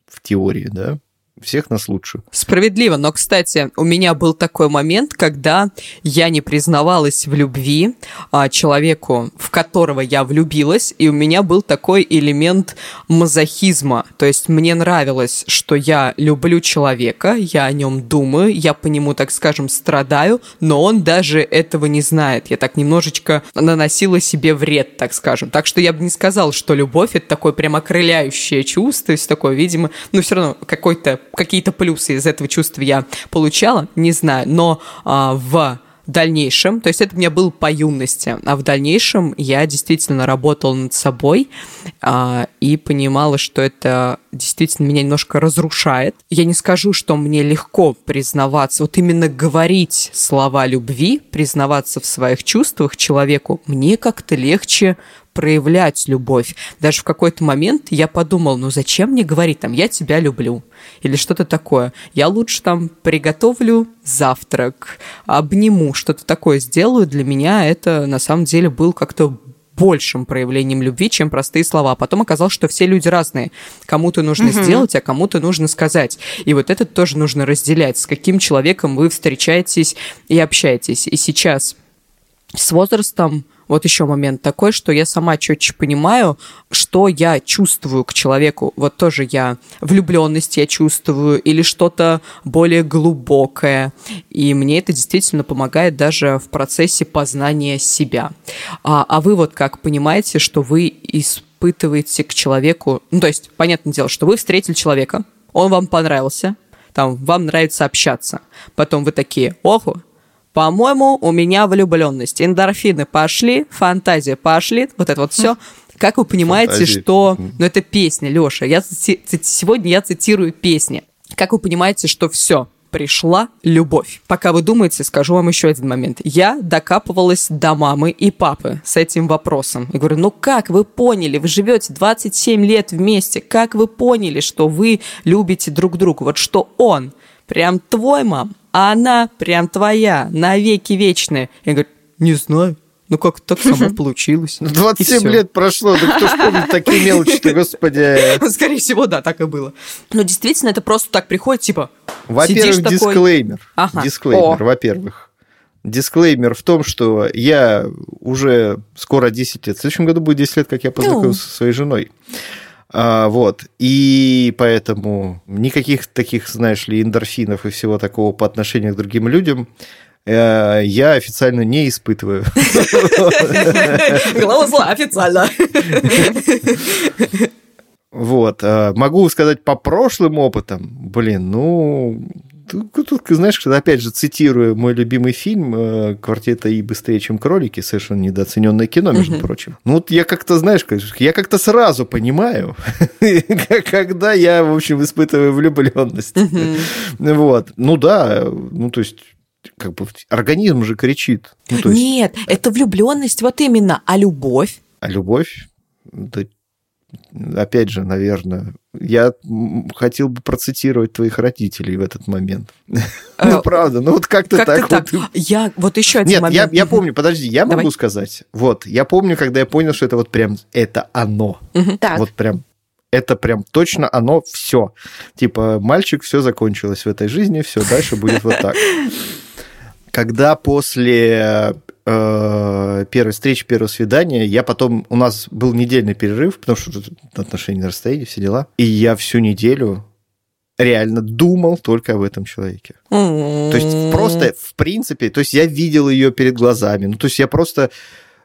в теории, да, всех нас лучше. Справедливо, но, кстати, у меня был такой момент, когда я не признавалась в любви а, человеку, в которого я влюбилась, и у меня был такой элемент мазохизма. То есть мне нравилось, что я люблю человека, я о нем думаю, я по нему, так скажем, страдаю, но он даже этого не знает. Я так немножечко наносила себе вред, так скажем. Так что я бы не сказала, что любовь это такое прям окрыляющее чувство, то есть такое, видимо, ну все равно какой-то какие-то плюсы из этого чувства я получала, не знаю, но а, в дальнейшем, то есть это у меня был по юности, а в дальнейшем я действительно работала над собой а, и понимала, что это действительно меня немножко разрушает. Я не скажу, что мне легко признаваться, вот именно говорить слова любви, признаваться в своих чувствах человеку, мне как-то легче проявлять любовь. Даже в какой-то момент я подумал, ну зачем мне говорить там, я тебя люблю или что-то такое. Я лучше там приготовлю завтрак, обниму, что-то такое сделаю. Для меня это на самом деле был как-то большим проявлением любви, чем простые слова. Потом оказалось, что все люди разные. Кому-то нужно угу. сделать, а кому-то нужно сказать. И вот это тоже нужно разделять, с каким человеком вы встречаетесь и общаетесь. И сейчас с возрастом вот еще момент такой, что я сама четче понимаю, что я чувствую к человеку. Вот тоже я влюбленность я чувствую или что-то более глубокое. И мне это действительно помогает даже в процессе познания себя. А, а вы вот как понимаете, что вы испытываете к человеку... Ну, то есть, понятное дело, что вы встретили человека, он вам понравился, там, вам нравится общаться. Потом вы такие, оху, по-моему, у меня влюбленность. Эндорфины пошли, фантазия пошли, вот это вот все. Как вы понимаете, Фантазии. что... Ну, это песня, Леша. Я ци... Сегодня я цитирую песни. Как вы понимаете, что все, пришла любовь. Пока вы думаете, скажу вам еще один момент. Я докапывалась до мамы и папы с этим вопросом. И говорю, ну как вы поняли, вы живете 27 лет вместе, как вы поняли, что вы любите друг друга, вот что он прям твой мам, а она прям твоя, навеки вечная. Я говорю, не знаю. Ну как так само получилось. 27 ну, лет прошло, да кто ж помнит такие мелочи-то, господи. Скорее всего, да, так и было. Но действительно, это просто так приходит, типа, Во-первых, дисклеймер. Дисклеймер, во-первых. Дисклеймер в том, что я уже скоро 10 лет, в следующем году будет 10 лет, как я познакомился со своей женой. А, вот. И поэтому никаких таких, знаешь ли, эндорфинов и всего такого по отношению к другим людям Э, я официально не испытываю. Голова зла официально. Вот. Э, могу сказать по прошлым опытам, блин, ну, тут, знаешь, опять же, цитирую мой любимый фильм э, «Квартета И быстрее, чем кролики», совершенно недооцененное кино, между угу. прочим. Ну, вот я как-то, знаешь, я как-то сразу понимаю, когда я, в общем, испытываю влюбленность. Вот. Ну да, ну, то есть как бы организм же кричит. Ну, есть... Нет, это влюбленность вот именно, а любовь? А любовь? Да, опять же, наверное, я хотел бы процитировать твоих родителей в этот момент. Ну, э, правда, ну вот как-то так. Я вот еще один момент. Нет, я помню, подожди, я могу сказать. Вот, я помню, когда я понял, что это вот прям, это оно. Вот прям это прям точно оно все. Типа, мальчик, все закончилось в этой жизни, все, дальше будет вот так. Когда после э, первой встречи, первого свидания, я потом... У нас был недельный перерыв, потому что отношения на расстоянии, все дела. И я всю неделю реально думал только об этом человеке. То есть просто, в принципе, то есть я видел ее перед глазами. Ну, то есть я просто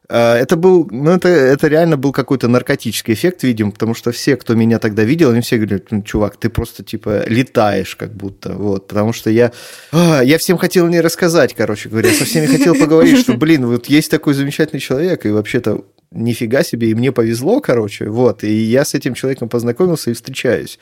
это был, ну, это, это реально был какой-то наркотический эффект, видимо, потому что все, кто меня тогда видел, они все говорят, ну, чувак, ты просто, типа, летаешь как будто, вот, потому что я, а, я всем хотел не рассказать, короче говоря, со всеми хотел поговорить, что, блин, вот есть такой замечательный человек, и вообще-то нифига себе, и мне повезло, короче, вот, и я с этим человеком познакомился и встречаюсь,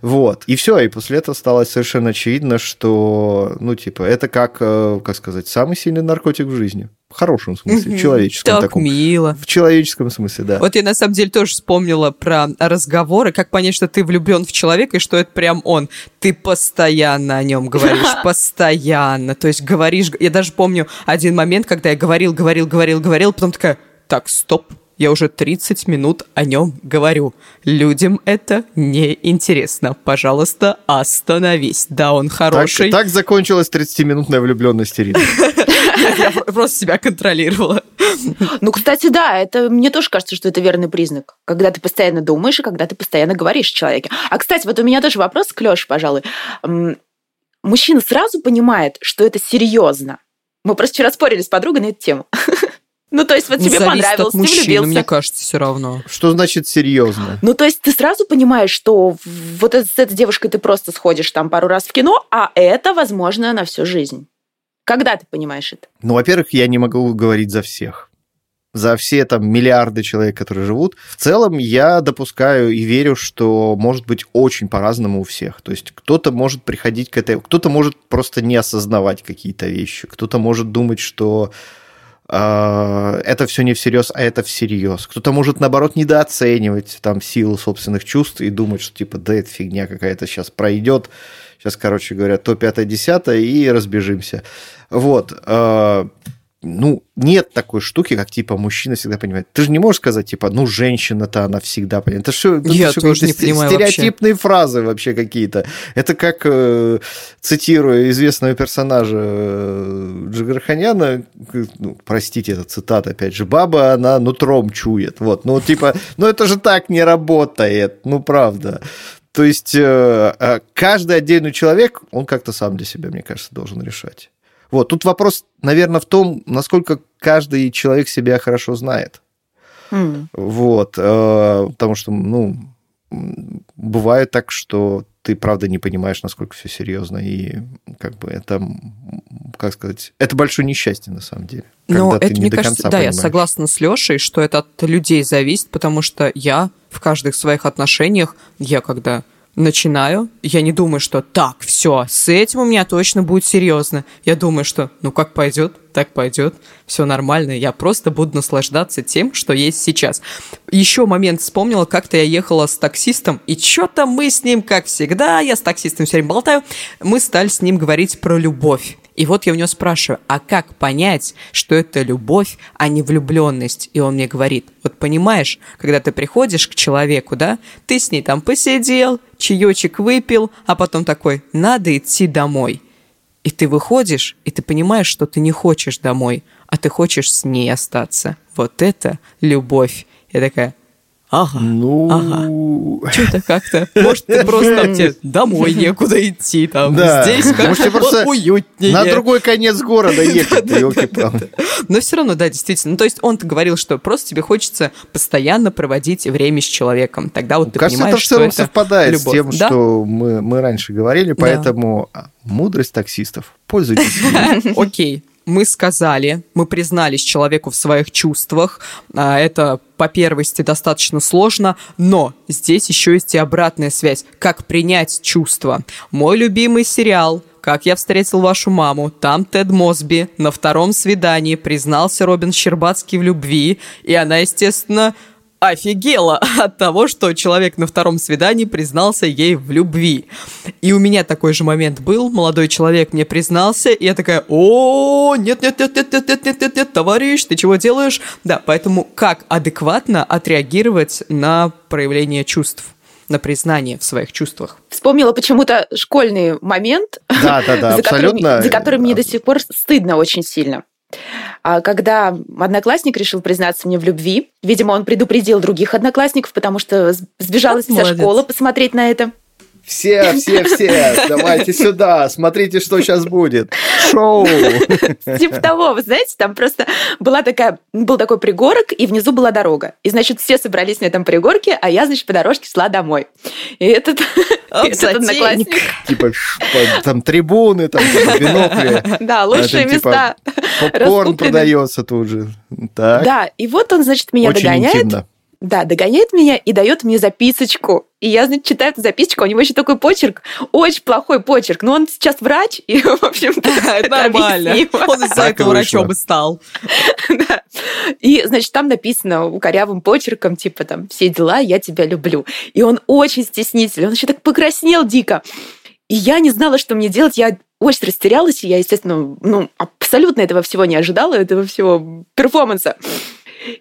вот, и все, и после этого стало совершенно очевидно, что, ну, типа, это как, э, как сказать, самый сильный наркотик в жизни, хорошем смысле, в человеческом так таком. мило. В человеческом смысле, да. Вот я на самом деле тоже вспомнила про разговоры, как понять, что ты влюблен в человека и что это прям он. Ты постоянно о нем говоришь, постоянно. То есть говоришь, я даже помню один момент, когда я говорил, говорил, говорил, говорил, потом такая, так, стоп, я уже 30 минут о нем говорю. Людям это не интересно. Пожалуйста, остановись. Да, он хороший. Так, так закончилась 30-минутная влюбленность Ирины. Я просто себя контролировала. Ну, кстати, да, это мне тоже кажется, что это верный признак. Когда ты постоянно думаешь и когда ты постоянно говоришь о человеке. А, кстати, вот у меня тоже вопрос к Лёше, пожалуй. Мужчина сразу понимает, что это серьезно. Мы просто вчера спорили с подругой на эту тему. Ну, то есть, вот ну, тебе понравилось, от мужчины, ты влюбился. мне кажется, все равно. Что значит серьезно? Ну, то есть, ты сразу понимаешь, что вот с этой девушкой ты просто сходишь там пару раз в кино, а это, возможно, на всю жизнь. Когда ты понимаешь это? Ну, во-первых, я не могу говорить за всех за все там миллиарды человек, которые живут. В целом я допускаю и верю, что может быть очень по-разному у всех. То есть кто-то может приходить к этой... Кто-то может просто не осознавать какие-то вещи. Кто-то может думать, что это все не всерьез, а это всерьез. Кто-то может, наоборот, недооценивать там силу собственных чувств и думать, что типа, да, это фигня какая-то сейчас пройдет. Сейчас, короче говоря, то пятое, десятое, и разбежимся. Вот. А, ну, нет такой штуки, как, типа, мужчина всегда понимает. Ты же не можешь сказать, типа, ну, женщина-то она всегда понимает. Это Я это тоже не понимаю стереотипные вообще. фразы вообще какие-то. Это как, э, цитируя известного персонажа э, Джигарханяна, ну, простите, это цитата, опять же, баба, она нутром чует. Вот, ну, типа, ну, это же так не работает, ну, правда. То есть э, э каждый отдельный человек, он как-то сам для себя, мне кажется, должен решать. Вот, тут вопрос, наверное, в том, насколько каждый человек себя хорошо знает. Mm. Вот, э, потому что, ну, бывает так, что ты правда не понимаешь, насколько все серьезно, и как бы это как сказать, это большое несчастье на самом деле. Но это, мне кажется, да, понимаешь. я согласна с Лешей, что это от людей зависит, потому что я в каждых своих отношениях, я когда начинаю, я не думаю, что так, все, с этим у меня точно будет серьезно. Я думаю, что ну как пойдет, так пойдет, все нормально, я просто буду наслаждаться тем, что есть сейчас. Еще момент вспомнила, как-то я ехала с таксистом, и что-то мы с ним, как всегда, я с таксистом все время болтаю, мы стали с ним говорить про любовь. И вот я у него спрашиваю, а как понять, что это любовь, а не влюбленность? И он мне говорит, вот понимаешь, когда ты приходишь к человеку, да, ты с ней там посидел, чаечек выпил, а потом такой, надо идти домой. И ты выходишь, и ты понимаешь, что ты не хочешь домой, а ты хочешь с ней остаться. Вот это любовь. Я такая, Ага. Ну... Ага. Что-то как-то. Может, ты просто тебе домой некуда идти, там, да. здесь как-то просто уютнее. На другой конец города ехать, Но все равно, да, действительно. Ну, то есть он говорил, что просто тебе хочется постоянно проводить время с человеком. Тогда вот ты понимаешь, что это совпадает с тем, что мы, мы раньше говорили, поэтому мудрость таксистов. Пользуйтесь. Окей мы сказали, мы признались человеку в своих чувствах. А, это по первости достаточно сложно, но здесь еще есть и обратная связь. Как принять чувства. Мой любимый сериал «Как я встретил вашу маму». Там Тед Мосби на втором свидании признался Робин Щербацкий в любви, и она, естественно, офигела от того, что человек на втором свидании признался ей в любви. И у меня такой же момент был. Молодой человек мне признался, и я такая, о, нет, нет, нет, нет, нет, нет, нет, нет, нет, товарищ, ты чего делаешь? Да, поэтому как адекватно отреагировать на проявление чувств? на признание в своих чувствах. Вспомнила почему-то школьный момент, да, да, да, за, абсолютно. Которым, за который мне до сих пор стыдно очень сильно. А когда одноклассник решил признаться мне в любви, видимо, он предупредил других одноклассников, потому что сбежалась вся школа посмотреть на это. Все, все, все, давайте сюда, смотрите, что сейчас будет. Шоу. Типа того, вы знаете, там просто была такая, был такой пригорок, и внизу была дорога. И, значит, все собрались на этом пригорке, а я, значит, по дорожке шла домой. И этот, этот одноклассник... Типа там трибуны, там бинокли. Да, лучшие типа, места. Попкорн продается тут же. Да, и вот он, значит, меня догоняет. Да, догоняет меня и дает мне записочку. И я, значит, читаю эту записочку, у него еще такой почерк, очень плохой почерк, но он сейчас врач, и, в общем-то, это нормально. Он из-за этого врачом и стал. И, значит, там написано корявым почерком, типа там, все дела, я тебя люблю. И он очень стеснительный, он еще так покраснел дико. И я не знала, что мне делать, я очень растерялась, и я, естественно, ну, абсолютно этого всего не ожидала, этого всего перформанса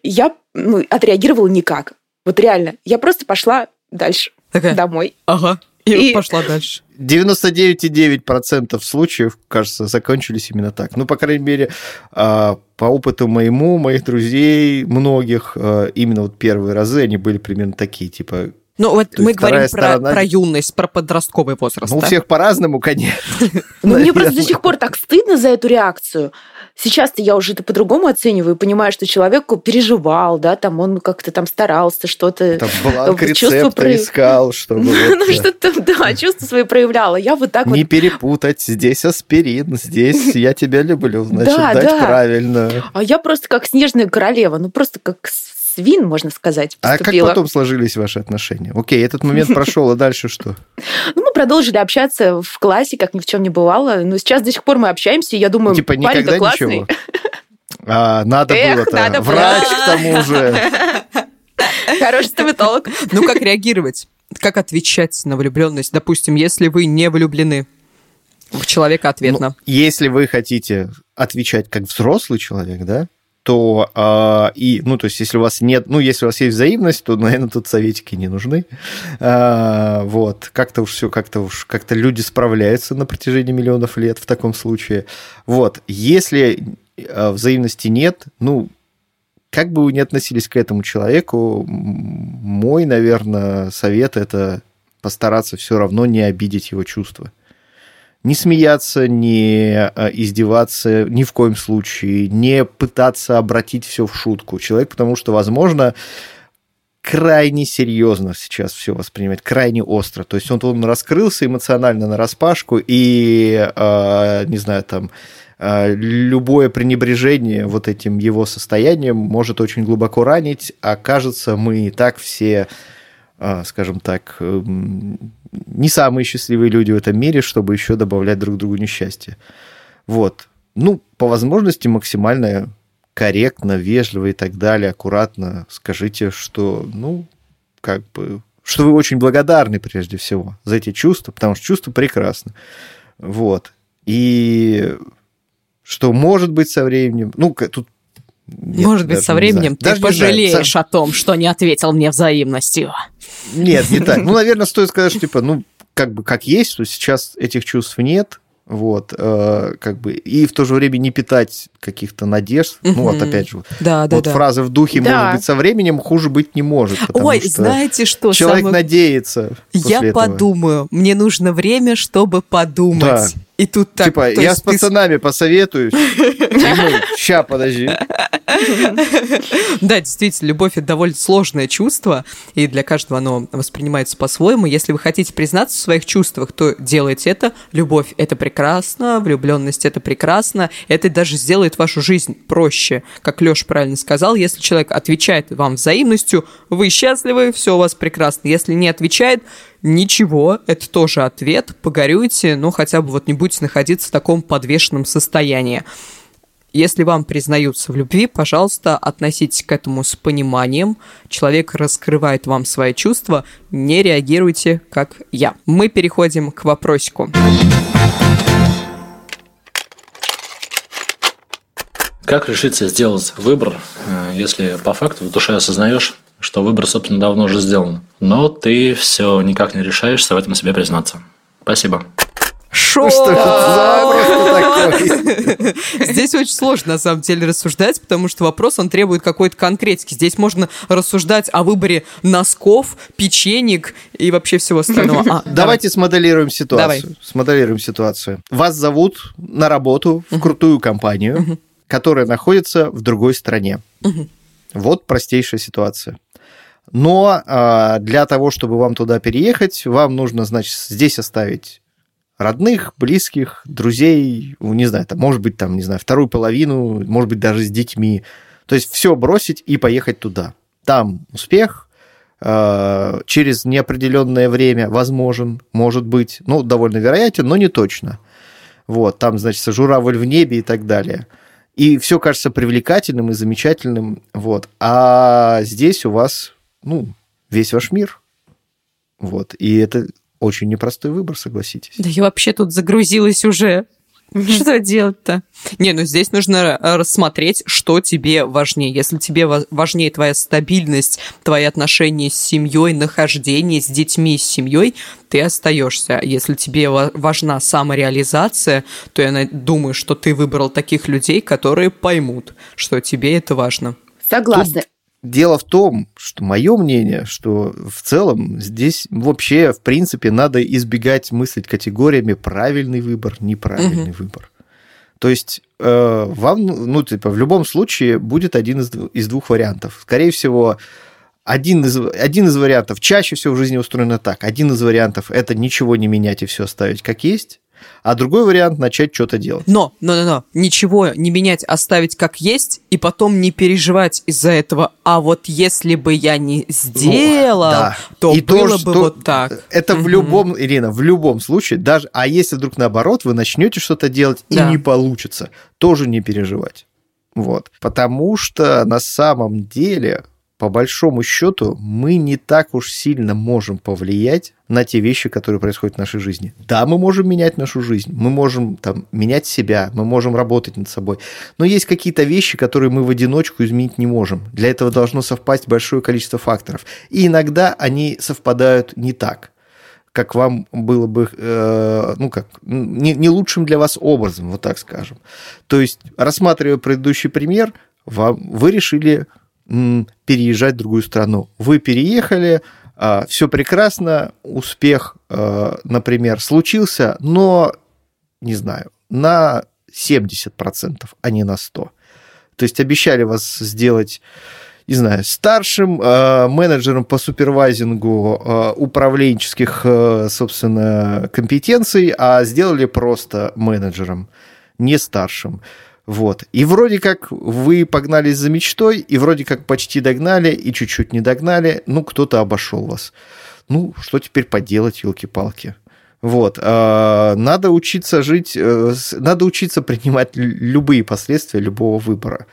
я ну, отреагировала никак. Вот реально. Я просто пошла дальше, Такая, домой. Ага. И, и пошла дальше. 99,9% случаев, кажется, закончились именно так. Ну, по крайней мере, а, по опыту моему, моих друзей, многих, а, именно вот первые разы они были примерно такие, типа, ну, вот мы говорим сторона... про, про юность, про подростковый возраст. Ну, у всех по-разному, конечно. Ну, мне просто до сих пор так стыдно за эту реакцию. Сейчас-то я уже это по-другому оцениваю, понимаю, что человек переживал, да, там он как-то там старался, что-то... Там бланк рецепта про... искал, чтобы... Ну, что-то, да, чувства свои проявляла. Я вот так вот... Не перепутать, здесь аспирин, здесь я тебя люблю, значит, дать правильно. А я просто как снежная королева, ну просто как свин, можно сказать, поступила. А как потом сложились ваши отношения? Окей, этот момент прошел, а дальше что? Ну, мы продолжили общаться в классе, как ни в чем не бывало. Но сейчас до сих пор мы общаемся, и я думаю, типа, никогда классный. ничего? А, надо было-то. Врач к тому же. Хороший стоматолог. Ну, как реагировать? Как отвечать на влюбленность? Допустим, если вы не влюблены в человека ответно. Ну, если вы хотите отвечать как взрослый человек, да, то э, и, ну, то есть, если у вас нет, ну, если у вас есть взаимность, то, наверное, тут советики не нужны. Э, вот, как-то уж все, как-то уж, как-то люди справляются на протяжении миллионов лет в таком случае. Вот, если э, взаимности нет, ну, как бы вы ни относились к этому человеку, мой, наверное, совет это постараться все равно не обидеть его чувства не смеяться, не э, издеваться ни в коем случае, не пытаться обратить все в шутку. Человек, потому что, возможно, крайне серьезно сейчас все воспринимает, крайне остро. То есть он, он раскрылся эмоционально на распашку и, э, не знаю, там, э, любое пренебрежение вот этим его состоянием может очень глубоко ранить, а кажется, мы и так все, э, скажем так, эм, не самые счастливые люди в этом мире, чтобы еще добавлять друг другу несчастье. Вот. Ну, по возможности максимально корректно, вежливо и так далее, аккуратно скажите, что, ну, как бы, что вы очень благодарны прежде всего за эти чувства, потому что чувства прекрасны. Вот. И что может быть со временем, ну, тут нет, Может быть, со временем ты даже пожалеешь о том, что не ответил мне взаимностью. Нет, не так. Ну, наверное, стоит сказать, что, типа, ну, как бы как есть, что сейчас этих чувств нет, вот, э, как бы, и в то же время не питать каких-то надежд. Угу. Ну, вот опять же, да, да, вот да. фраза в духе, да. может быть, со временем хуже быть не может. Ой, что знаете что? Человек самое... надеется. Я этого. подумаю, мне нужно время, чтобы подумать. Да. И тут так... Типа, я с пацанами посоветуюсь. Ща, подожди. Да, действительно, любовь – это довольно сложное чувство, и для каждого оно воспринимается по-своему. Если вы хотите признаться в своих чувствах, то делайте это. Любовь – это прекрасно, влюбленность – это прекрасно. Это даже сделает вашу жизнь проще. Как Леша правильно сказал, если человек отвечает вам взаимностью, вы счастливы, все у вас прекрасно. Если не отвечает, Ничего, это тоже ответ, погорюйте, но хотя бы вот не будете находиться в таком подвешенном состоянии. Если вам признаются в любви, пожалуйста, относитесь к этому с пониманием. Человек раскрывает вам свои чувства, не реагируйте, как я. Мы переходим к вопросику. Как решиться сделать выбор, э, если по факту в душе осознаешь, что выбор, собственно, давно уже сделан, но ты все никак не решаешься в этом себе признаться? Спасибо. Шо? Что это? Здесь очень сложно, на самом деле, рассуждать, потому что вопрос, он требует какой-то конкретики. Здесь можно рассуждать о выборе носков, печенек и вообще всего остального. А, Давайте давай. смоделируем ситуацию. Давай. Смоделируем ситуацию. Вас зовут на работу в крутую компанию, которая находится в другой стране. Вот простейшая ситуация. Но э, для того, чтобы вам туда переехать, вам нужно, значит, здесь оставить родных, близких, друзей, не знаю, там, может быть, там, не знаю, вторую половину, может быть, даже с детьми. То есть все бросить и поехать туда. Там успех, э, через неопределенное время возможен, может быть, ну, довольно вероятен, но не точно. Вот, там, значит, журавль в небе и так далее. И все кажется привлекательным и замечательным, вот. А здесь у вас, ну, весь ваш мир. Вот. И это очень непростой выбор, согласитесь. Да я вообще тут загрузилась уже. Что делать-то? Не, ну здесь нужно э, рассмотреть, что тебе важнее. Если тебе важнее твоя стабильность, твои отношения с семьей, нахождение с детьми, с семьей, ты остаешься. Если тебе важна самореализация, то я думаю, что ты выбрал таких людей, которые поймут, что тебе это важно. Согласна. Тут Дело в том, что мое мнение, что в целом здесь вообще, в принципе, надо избегать мыслить категориями правильный выбор, неправильный угу. выбор. То есть э, вам, ну, типа, в любом случае будет один из, из двух вариантов. Скорее всего, один из, один из вариантов чаще всего в жизни устроено так. Один из вариантов это ничего не менять и все оставить как есть а другой вариант начать что-то делать. Но, но, но, но, ничего не менять, оставить как есть, и потом не переживать из-за этого. А вот если бы я не сделал, ну, да. то и было то, бы что... вот так. Это угу. в любом, Ирина, в любом случае, даже, а если вдруг наоборот, вы начнете что-то делать да. и не получится, тоже не переживать. Вот. Потому что на самом деле по большому счету, мы не так уж сильно можем повлиять на те вещи, которые происходят в нашей жизни. Да, мы можем менять нашу жизнь, мы можем там, менять себя, мы можем работать над собой, но есть какие-то вещи, которые мы в одиночку изменить не можем. Для этого должно совпасть большое количество факторов. И иногда они совпадают не так как вам было бы, э, ну как, не, не лучшим для вас образом, вот так скажем. То есть, рассматривая предыдущий пример, вам, вы решили переезжать в другую страну. Вы переехали, а, все прекрасно, успех, а, например, случился, но, не знаю, на 70%, а не на 100%. То есть обещали вас сделать не знаю, старшим э, менеджером по супервайзингу управленческих, собственно, компетенций, а сделали просто менеджером. не старшим. Вот. И вроде как вы погнались за мечтой, и вроде как почти догнали, и чуть-чуть не догнали, ну, кто-то обошел вас. Ну, что теперь поделать, елки-палки? Вот. А, надо учиться жить, э, надо учиться принимать любые последствия любого выбора.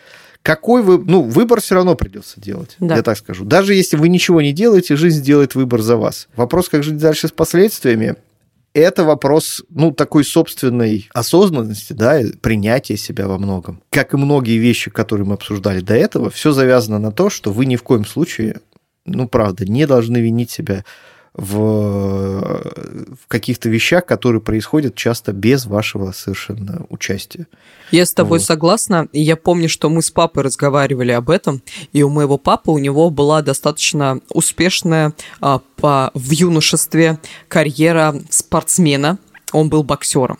Какой вы, ну, выбор все равно придется делать, да. я так скажу. Даже если вы ничего не делаете, жизнь делает выбор за вас. Вопрос, как жить дальше с последствиями, это вопрос, ну, такой собственной осознанности, да, принятия себя во многом. Как и многие вещи, которые мы обсуждали до этого, все завязано на то, что вы ни в коем случае, ну, правда, не должны винить себя в, в каких-то вещах, которые происходят часто без вашего совершенно участия. Я с тобой вот. согласна. Я помню, что мы с папой разговаривали об этом, и у моего папы у него была достаточно успешная а, по, в юношестве карьера спортсмена, он был боксером.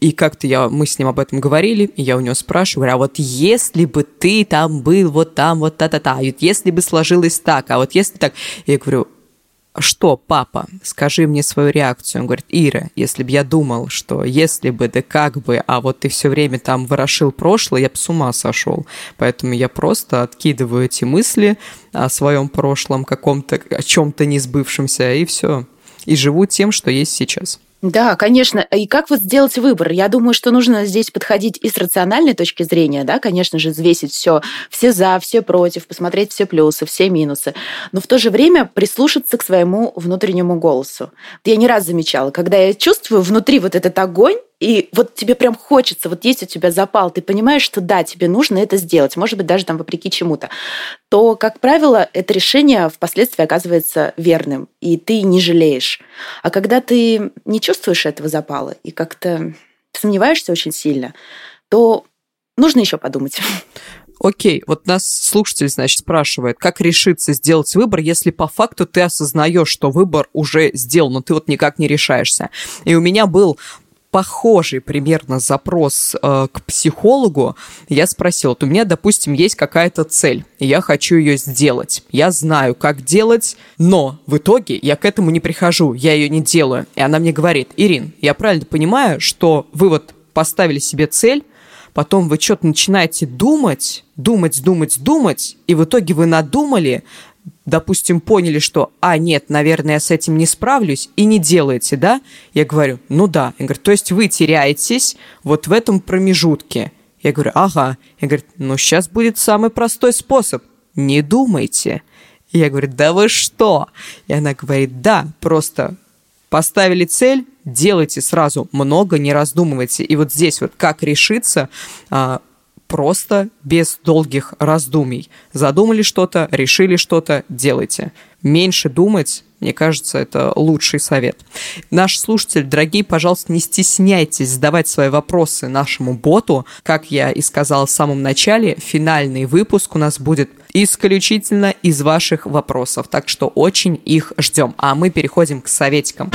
И как-то я, мы с ним об этом говорили, и я у него спрашиваю, а вот если бы ты там был вот там, вот та-та-та, вот если бы сложилось так, а вот если так, я говорю, что, папа, скажи мне свою реакцию. Он говорит, Ира, если бы я думал, что если бы, да как бы, а вот ты все время там ворошил прошлое, я бы с ума сошел. Поэтому я просто откидываю эти мысли о своем прошлом, каком-то, о чем-то не сбывшемся, и все. И живу тем, что есть сейчас. Да, конечно. И как вот сделать выбор? Я думаю, что нужно здесь подходить и с рациональной точки зрения, да, конечно же, взвесить все, все за, все против, посмотреть все плюсы, все минусы, но в то же время прислушаться к своему внутреннему голосу. Я не раз замечала, когда я чувствую внутри вот этот огонь, и вот тебе прям хочется, вот есть у тебя запал, ты понимаешь, что да, тебе нужно это сделать, может быть, даже там вопреки чему-то, то, как правило, это решение впоследствии оказывается верным, и ты не жалеешь. А когда ты не чувствуешь этого запала и как-то сомневаешься очень сильно, то нужно еще подумать. Окей, вот нас слушатель, значит, спрашивает, как решиться сделать выбор, если по факту ты осознаешь, что выбор уже сделан, но ты вот никак не решаешься. И у меня был похожий примерно запрос э, к психологу, я спросила, вот у меня, допустим, есть какая-то цель, и я хочу ее сделать. Я знаю, как делать, но в итоге я к этому не прихожу, я ее не делаю. И она мне говорит, Ирин, я правильно понимаю, что вы вот поставили себе цель, потом вы что-то начинаете думать, думать, думать, думать, и в итоге вы надумали, допустим, поняли, что, а, нет, наверное, я с этим не справлюсь, и не делаете, да? Я говорю, ну да. Я говорю, то есть вы теряетесь вот в этом промежутке. Я говорю, ага. Я говорю, ну сейчас будет самый простой способ. Не думайте. Я говорю, да вы что? И она говорит, да, просто поставили цель, делайте сразу много, не раздумывайте. И вот здесь вот как решиться, а, просто без долгих раздумий. Задумали что-то, решили что-то, делайте. Меньше думать, мне кажется, это лучший совет. Наш слушатель, дорогие, пожалуйста, не стесняйтесь задавать свои вопросы нашему боту. Как я и сказала в самом начале, финальный выпуск у нас будет исключительно из ваших вопросов, так что очень их ждем. А мы переходим к советикам.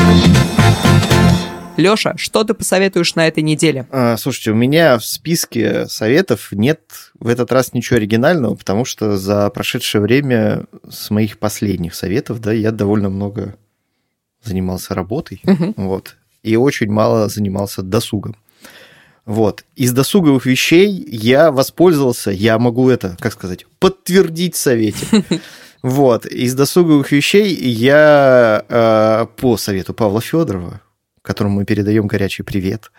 Леша, что ты посоветуешь на этой неделе? А, слушайте, у меня в списке советов нет в этот раз ничего оригинального, потому что за прошедшее время с моих последних советов, да, я довольно много занимался работой, угу. вот, и очень мало занимался досугом. Вот. Из досуговых вещей я воспользовался, я могу это, как сказать, подтвердить совете. Вот. Из досуговых вещей я э, по совету Павла Федорова, которому мы передаем горячий привет.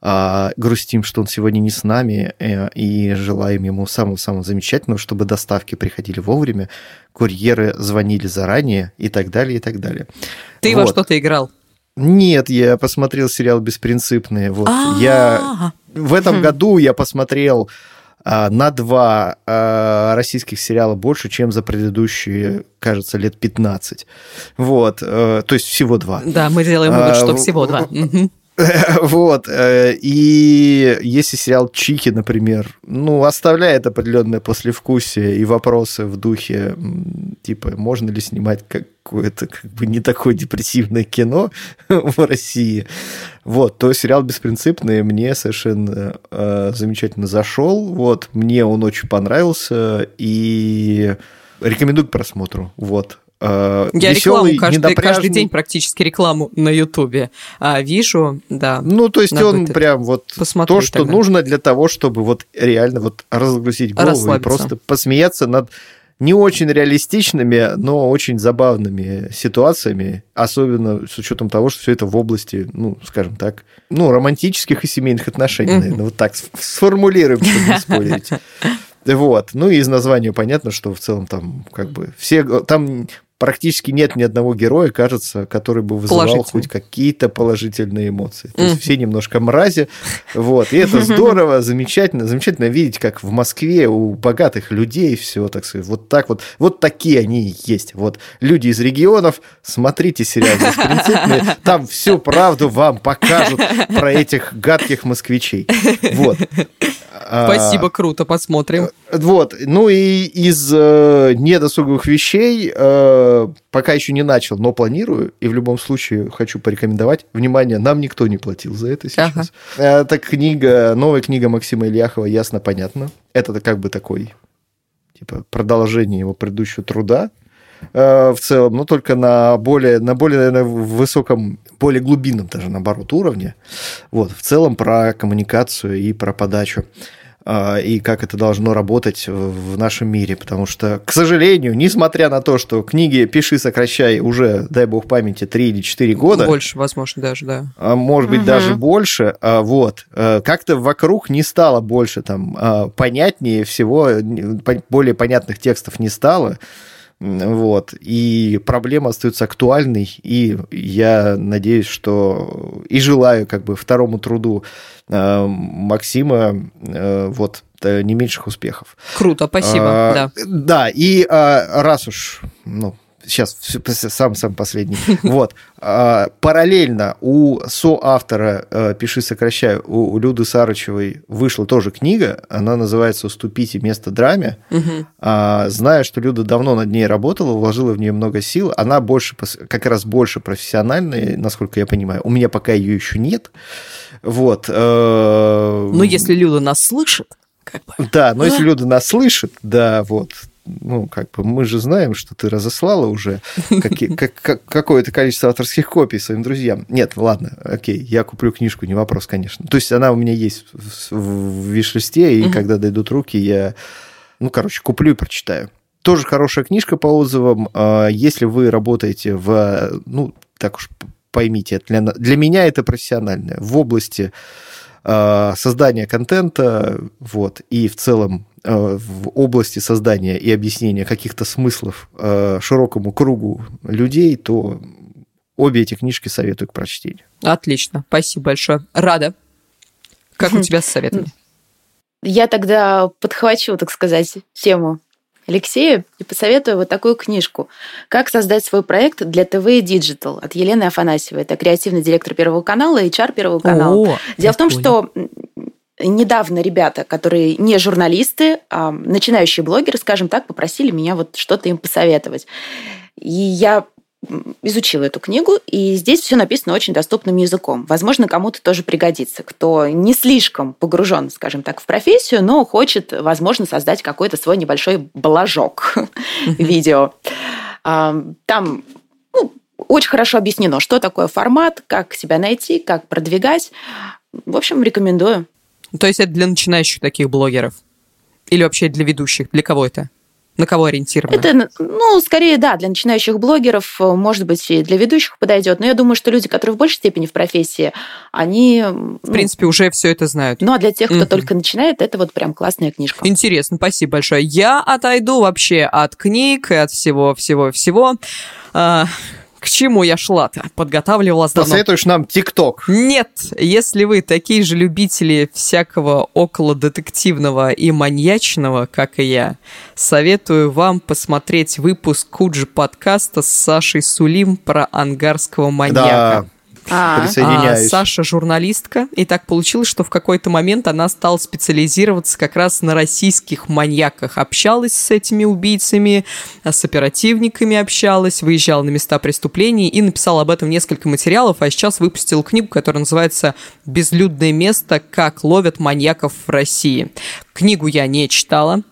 А, грустим, что он сегодня не с нами, э, и желаем ему самого-самого замечательного, чтобы доставки приходили вовремя, курьеры звонили заранее и так далее, и так далее. Ты вот. во что-то играл? Нет, я посмотрел сериал «Беспринципные». Вот. Я в этом хм. году я посмотрел на два а, российских сериала больше, чем за предыдущие, кажется, лет 15. Вот, э, то есть всего два. Да, мы делаем вывод, что всего два. Вот. Э, и если сериал Чики, например, ну, оставляет определенное послевкусие и вопросы в духе, типа, можно ли снимать какое-то как бы не такое депрессивное кино в России, вот, то сериал «Беспринципный» мне совершенно э, замечательно зашел, вот, мне он очень понравился, и рекомендую к просмотру, вот. Э, Я веселый, рекламу каждый, каждый день практически рекламу на Ютубе а, вижу, да. Ну, то есть он прям вот то, что тогда. нужно для того, чтобы вот реально вот разгрузить голову и просто посмеяться над не очень реалистичными, но очень забавными ситуациями, особенно с учетом того, что все это в области, ну, скажем так, ну, романтических и семейных отношений, наверное, вот так сформулируем, чтобы не спорить. Вот. Ну и из названия понятно, что в целом там как бы все... Там практически нет ни одного героя, кажется, который бы вызывал хоть какие-то положительные эмоции. То есть все немножко мрази, вот, и это здорово, замечательно, замечательно видеть, как в Москве у богатых людей все, так сказать, вот так вот, вот такие они и есть. Вот люди из регионов, смотрите сериал «Беспринципные», там всю правду вам покажут про этих гадких москвичей. Вот. Спасибо, круто, посмотрим. Вот, ну и из э, недосуговых вещей э, пока еще не начал, но планирую, и в любом случае хочу порекомендовать. Внимание, нам никто не платил за это сейчас. Ага. Это книга, новая книга Максима Ильяхова «Ясно, понятно». Это как бы такой, типа, продолжение его предыдущего труда э, в целом, но только на более, на более, наверное, высоком, более глубинном даже, наоборот, уровне. Вот, в целом про коммуникацию и про подачу. А, и как это должно работать в нашем мире. Потому что, к сожалению, несмотря на то, что книги «Пиши, сокращай» уже, дай бог памяти, 3 или 4 года. Больше, возможно, даже, да. А, может быть, угу. даже больше. А, вот. Как-то вокруг не стало больше там понятнее всего, более понятных текстов не стало. Вот. И проблема остается актуальной, и я надеюсь, что и желаю как бы второму труду э, Максима э, вот не меньших успехов. Круто, спасибо, а, да. Да, и а, раз уж, ну, сейчас сам-сам последний. Вот. А, параллельно у соавтора э, «Пиши, сокращай» у Люды Сарычевой вышла тоже книга, она называется «Уступите место драме». Угу. Зная, что Люда давно над ней работала, вложила в нее много сил, она больше, как раз больше профессиональная, насколько я понимаю. У меня пока ее еще нет. Вот. Э, но если Люда нас слышит, как бы. Да, но если Люда нас слышит, да, вот, ну, как бы мы же знаем, что ты разослала уже какое-то количество авторских копий своим друзьям. Нет, ладно, окей, я куплю книжку, не вопрос, конечно. То есть она у меня есть в виш-листе, и когда дойдут руки, я, ну, короче, куплю и прочитаю. Тоже хорошая книжка по отзывам. А, если вы работаете в, ну, так уж поймите, для, для меня это профессиональное, в области а, создания контента, вот, и в целом в области создания и объяснения каких-то смыслов э, широкому кругу людей, то обе эти книжки советую к прочтению. Отлично, спасибо большое. Рада. Как у тебя с советами? Я тогда подхвачу, так сказать, тему Алексея и посоветую вот такую книжку «Как создать свой проект для ТВ и Digital» от Елены Афанасьевой. Это креативный директор Первого канала, HR Первого канала. О, Дело в том, понял. что недавно ребята, которые не журналисты, а начинающие блогеры, скажем так, попросили меня вот что-то им посоветовать. И я изучила эту книгу, и здесь все написано очень доступным языком. Возможно, кому-то тоже пригодится, кто не слишком погружен, скажем так, в профессию, но хочет, возможно, создать какой-то свой небольшой бложок видео. Там ну, очень хорошо объяснено, что такое формат, как себя найти, как продвигать. В общем, рекомендую. То есть это для начинающих таких блогеров? Или вообще для ведущих? Для кого это? На кого ориентировано? Это, ну, скорее, да, для начинающих блогеров, может быть, и для ведущих подойдет. Но я думаю, что люди, которые в большей степени в профессии, они... В ну, принципе, уже все это знают. Ну, а для тех, кто mm-hmm. только начинает, это вот прям классная книжка. Интересно, спасибо большое. Я отойду вообще от книг и от всего-всего-всего. К чему я шла-то? Подготавливалась давно. Посоветуешь нам ТикТок? Нет, если вы такие же любители всякого около детективного и маньячного, как и я, советую вам посмотреть выпуск Куджи подкаста с Сашей Сулим про ангарского маньяка. Да. А, Присоединяюсь. А, Саша журналистка, и так получилось, что в какой-то момент она стала специализироваться как раз на российских маньяках. Общалась с этими убийцами, с оперативниками общалась, выезжала на места преступлений и написала об этом несколько материалов, а сейчас выпустила книгу, которая называется «Безлюдное место. Как ловят маньяков в России». Книгу я не читала,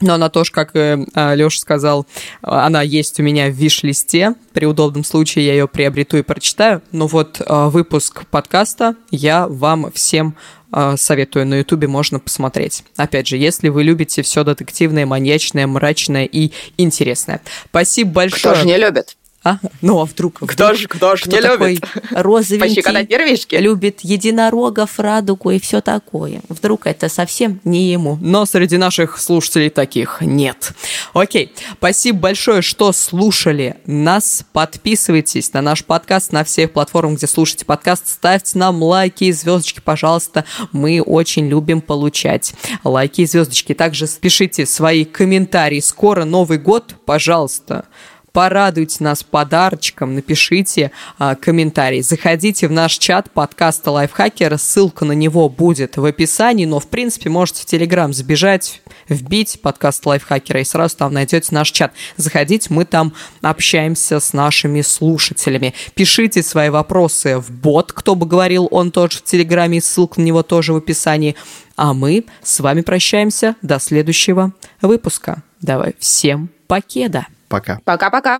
Но она тоже, как э, Леша сказал, она есть у меня в виш-листе. При удобном случае я ее приобрету и прочитаю. Но вот э, выпуск подкаста я вам всем э, советую. На ютубе можно посмотреть. Опять же, если вы любите все детективное, маньячное, мрачное и интересное. Спасибо большое. Кто же не любит? А? Ну, а вдруг? Кто же, кто же не любит? Розовенький нервишки. любит единорогов, радугу и все такое. Вдруг это совсем не ему. Но среди наших слушателей таких нет. Окей, спасибо большое, что слушали нас. Подписывайтесь на наш подкаст на всех платформах, где слушаете подкаст. Ставьте нам лайки и звездочки, пожалуйста. Мы очень любим получать лайки и звездочки. Также пишите свои комментарии. Скоро Новый год, пожалуйста порадуйте нас подарочком, напишите а, комментарий. Заходите в наш чат подкаста Лайфхакера, ссылка на него будет в описании, но в принципе можете в Телеграм забежать, вбить подкаст Лайфхакера и сразу там найдете наш чат. Заходите, мы там общаемся с нашими слушателями. Пишите свои вопросы в бот, кто бы говорил, он тоже в Телеграме, ссылка на него тоже в описании. А мы с вами прощаемся до следующего выпуска. Давай, всем покеда! Пока. Пока-пока.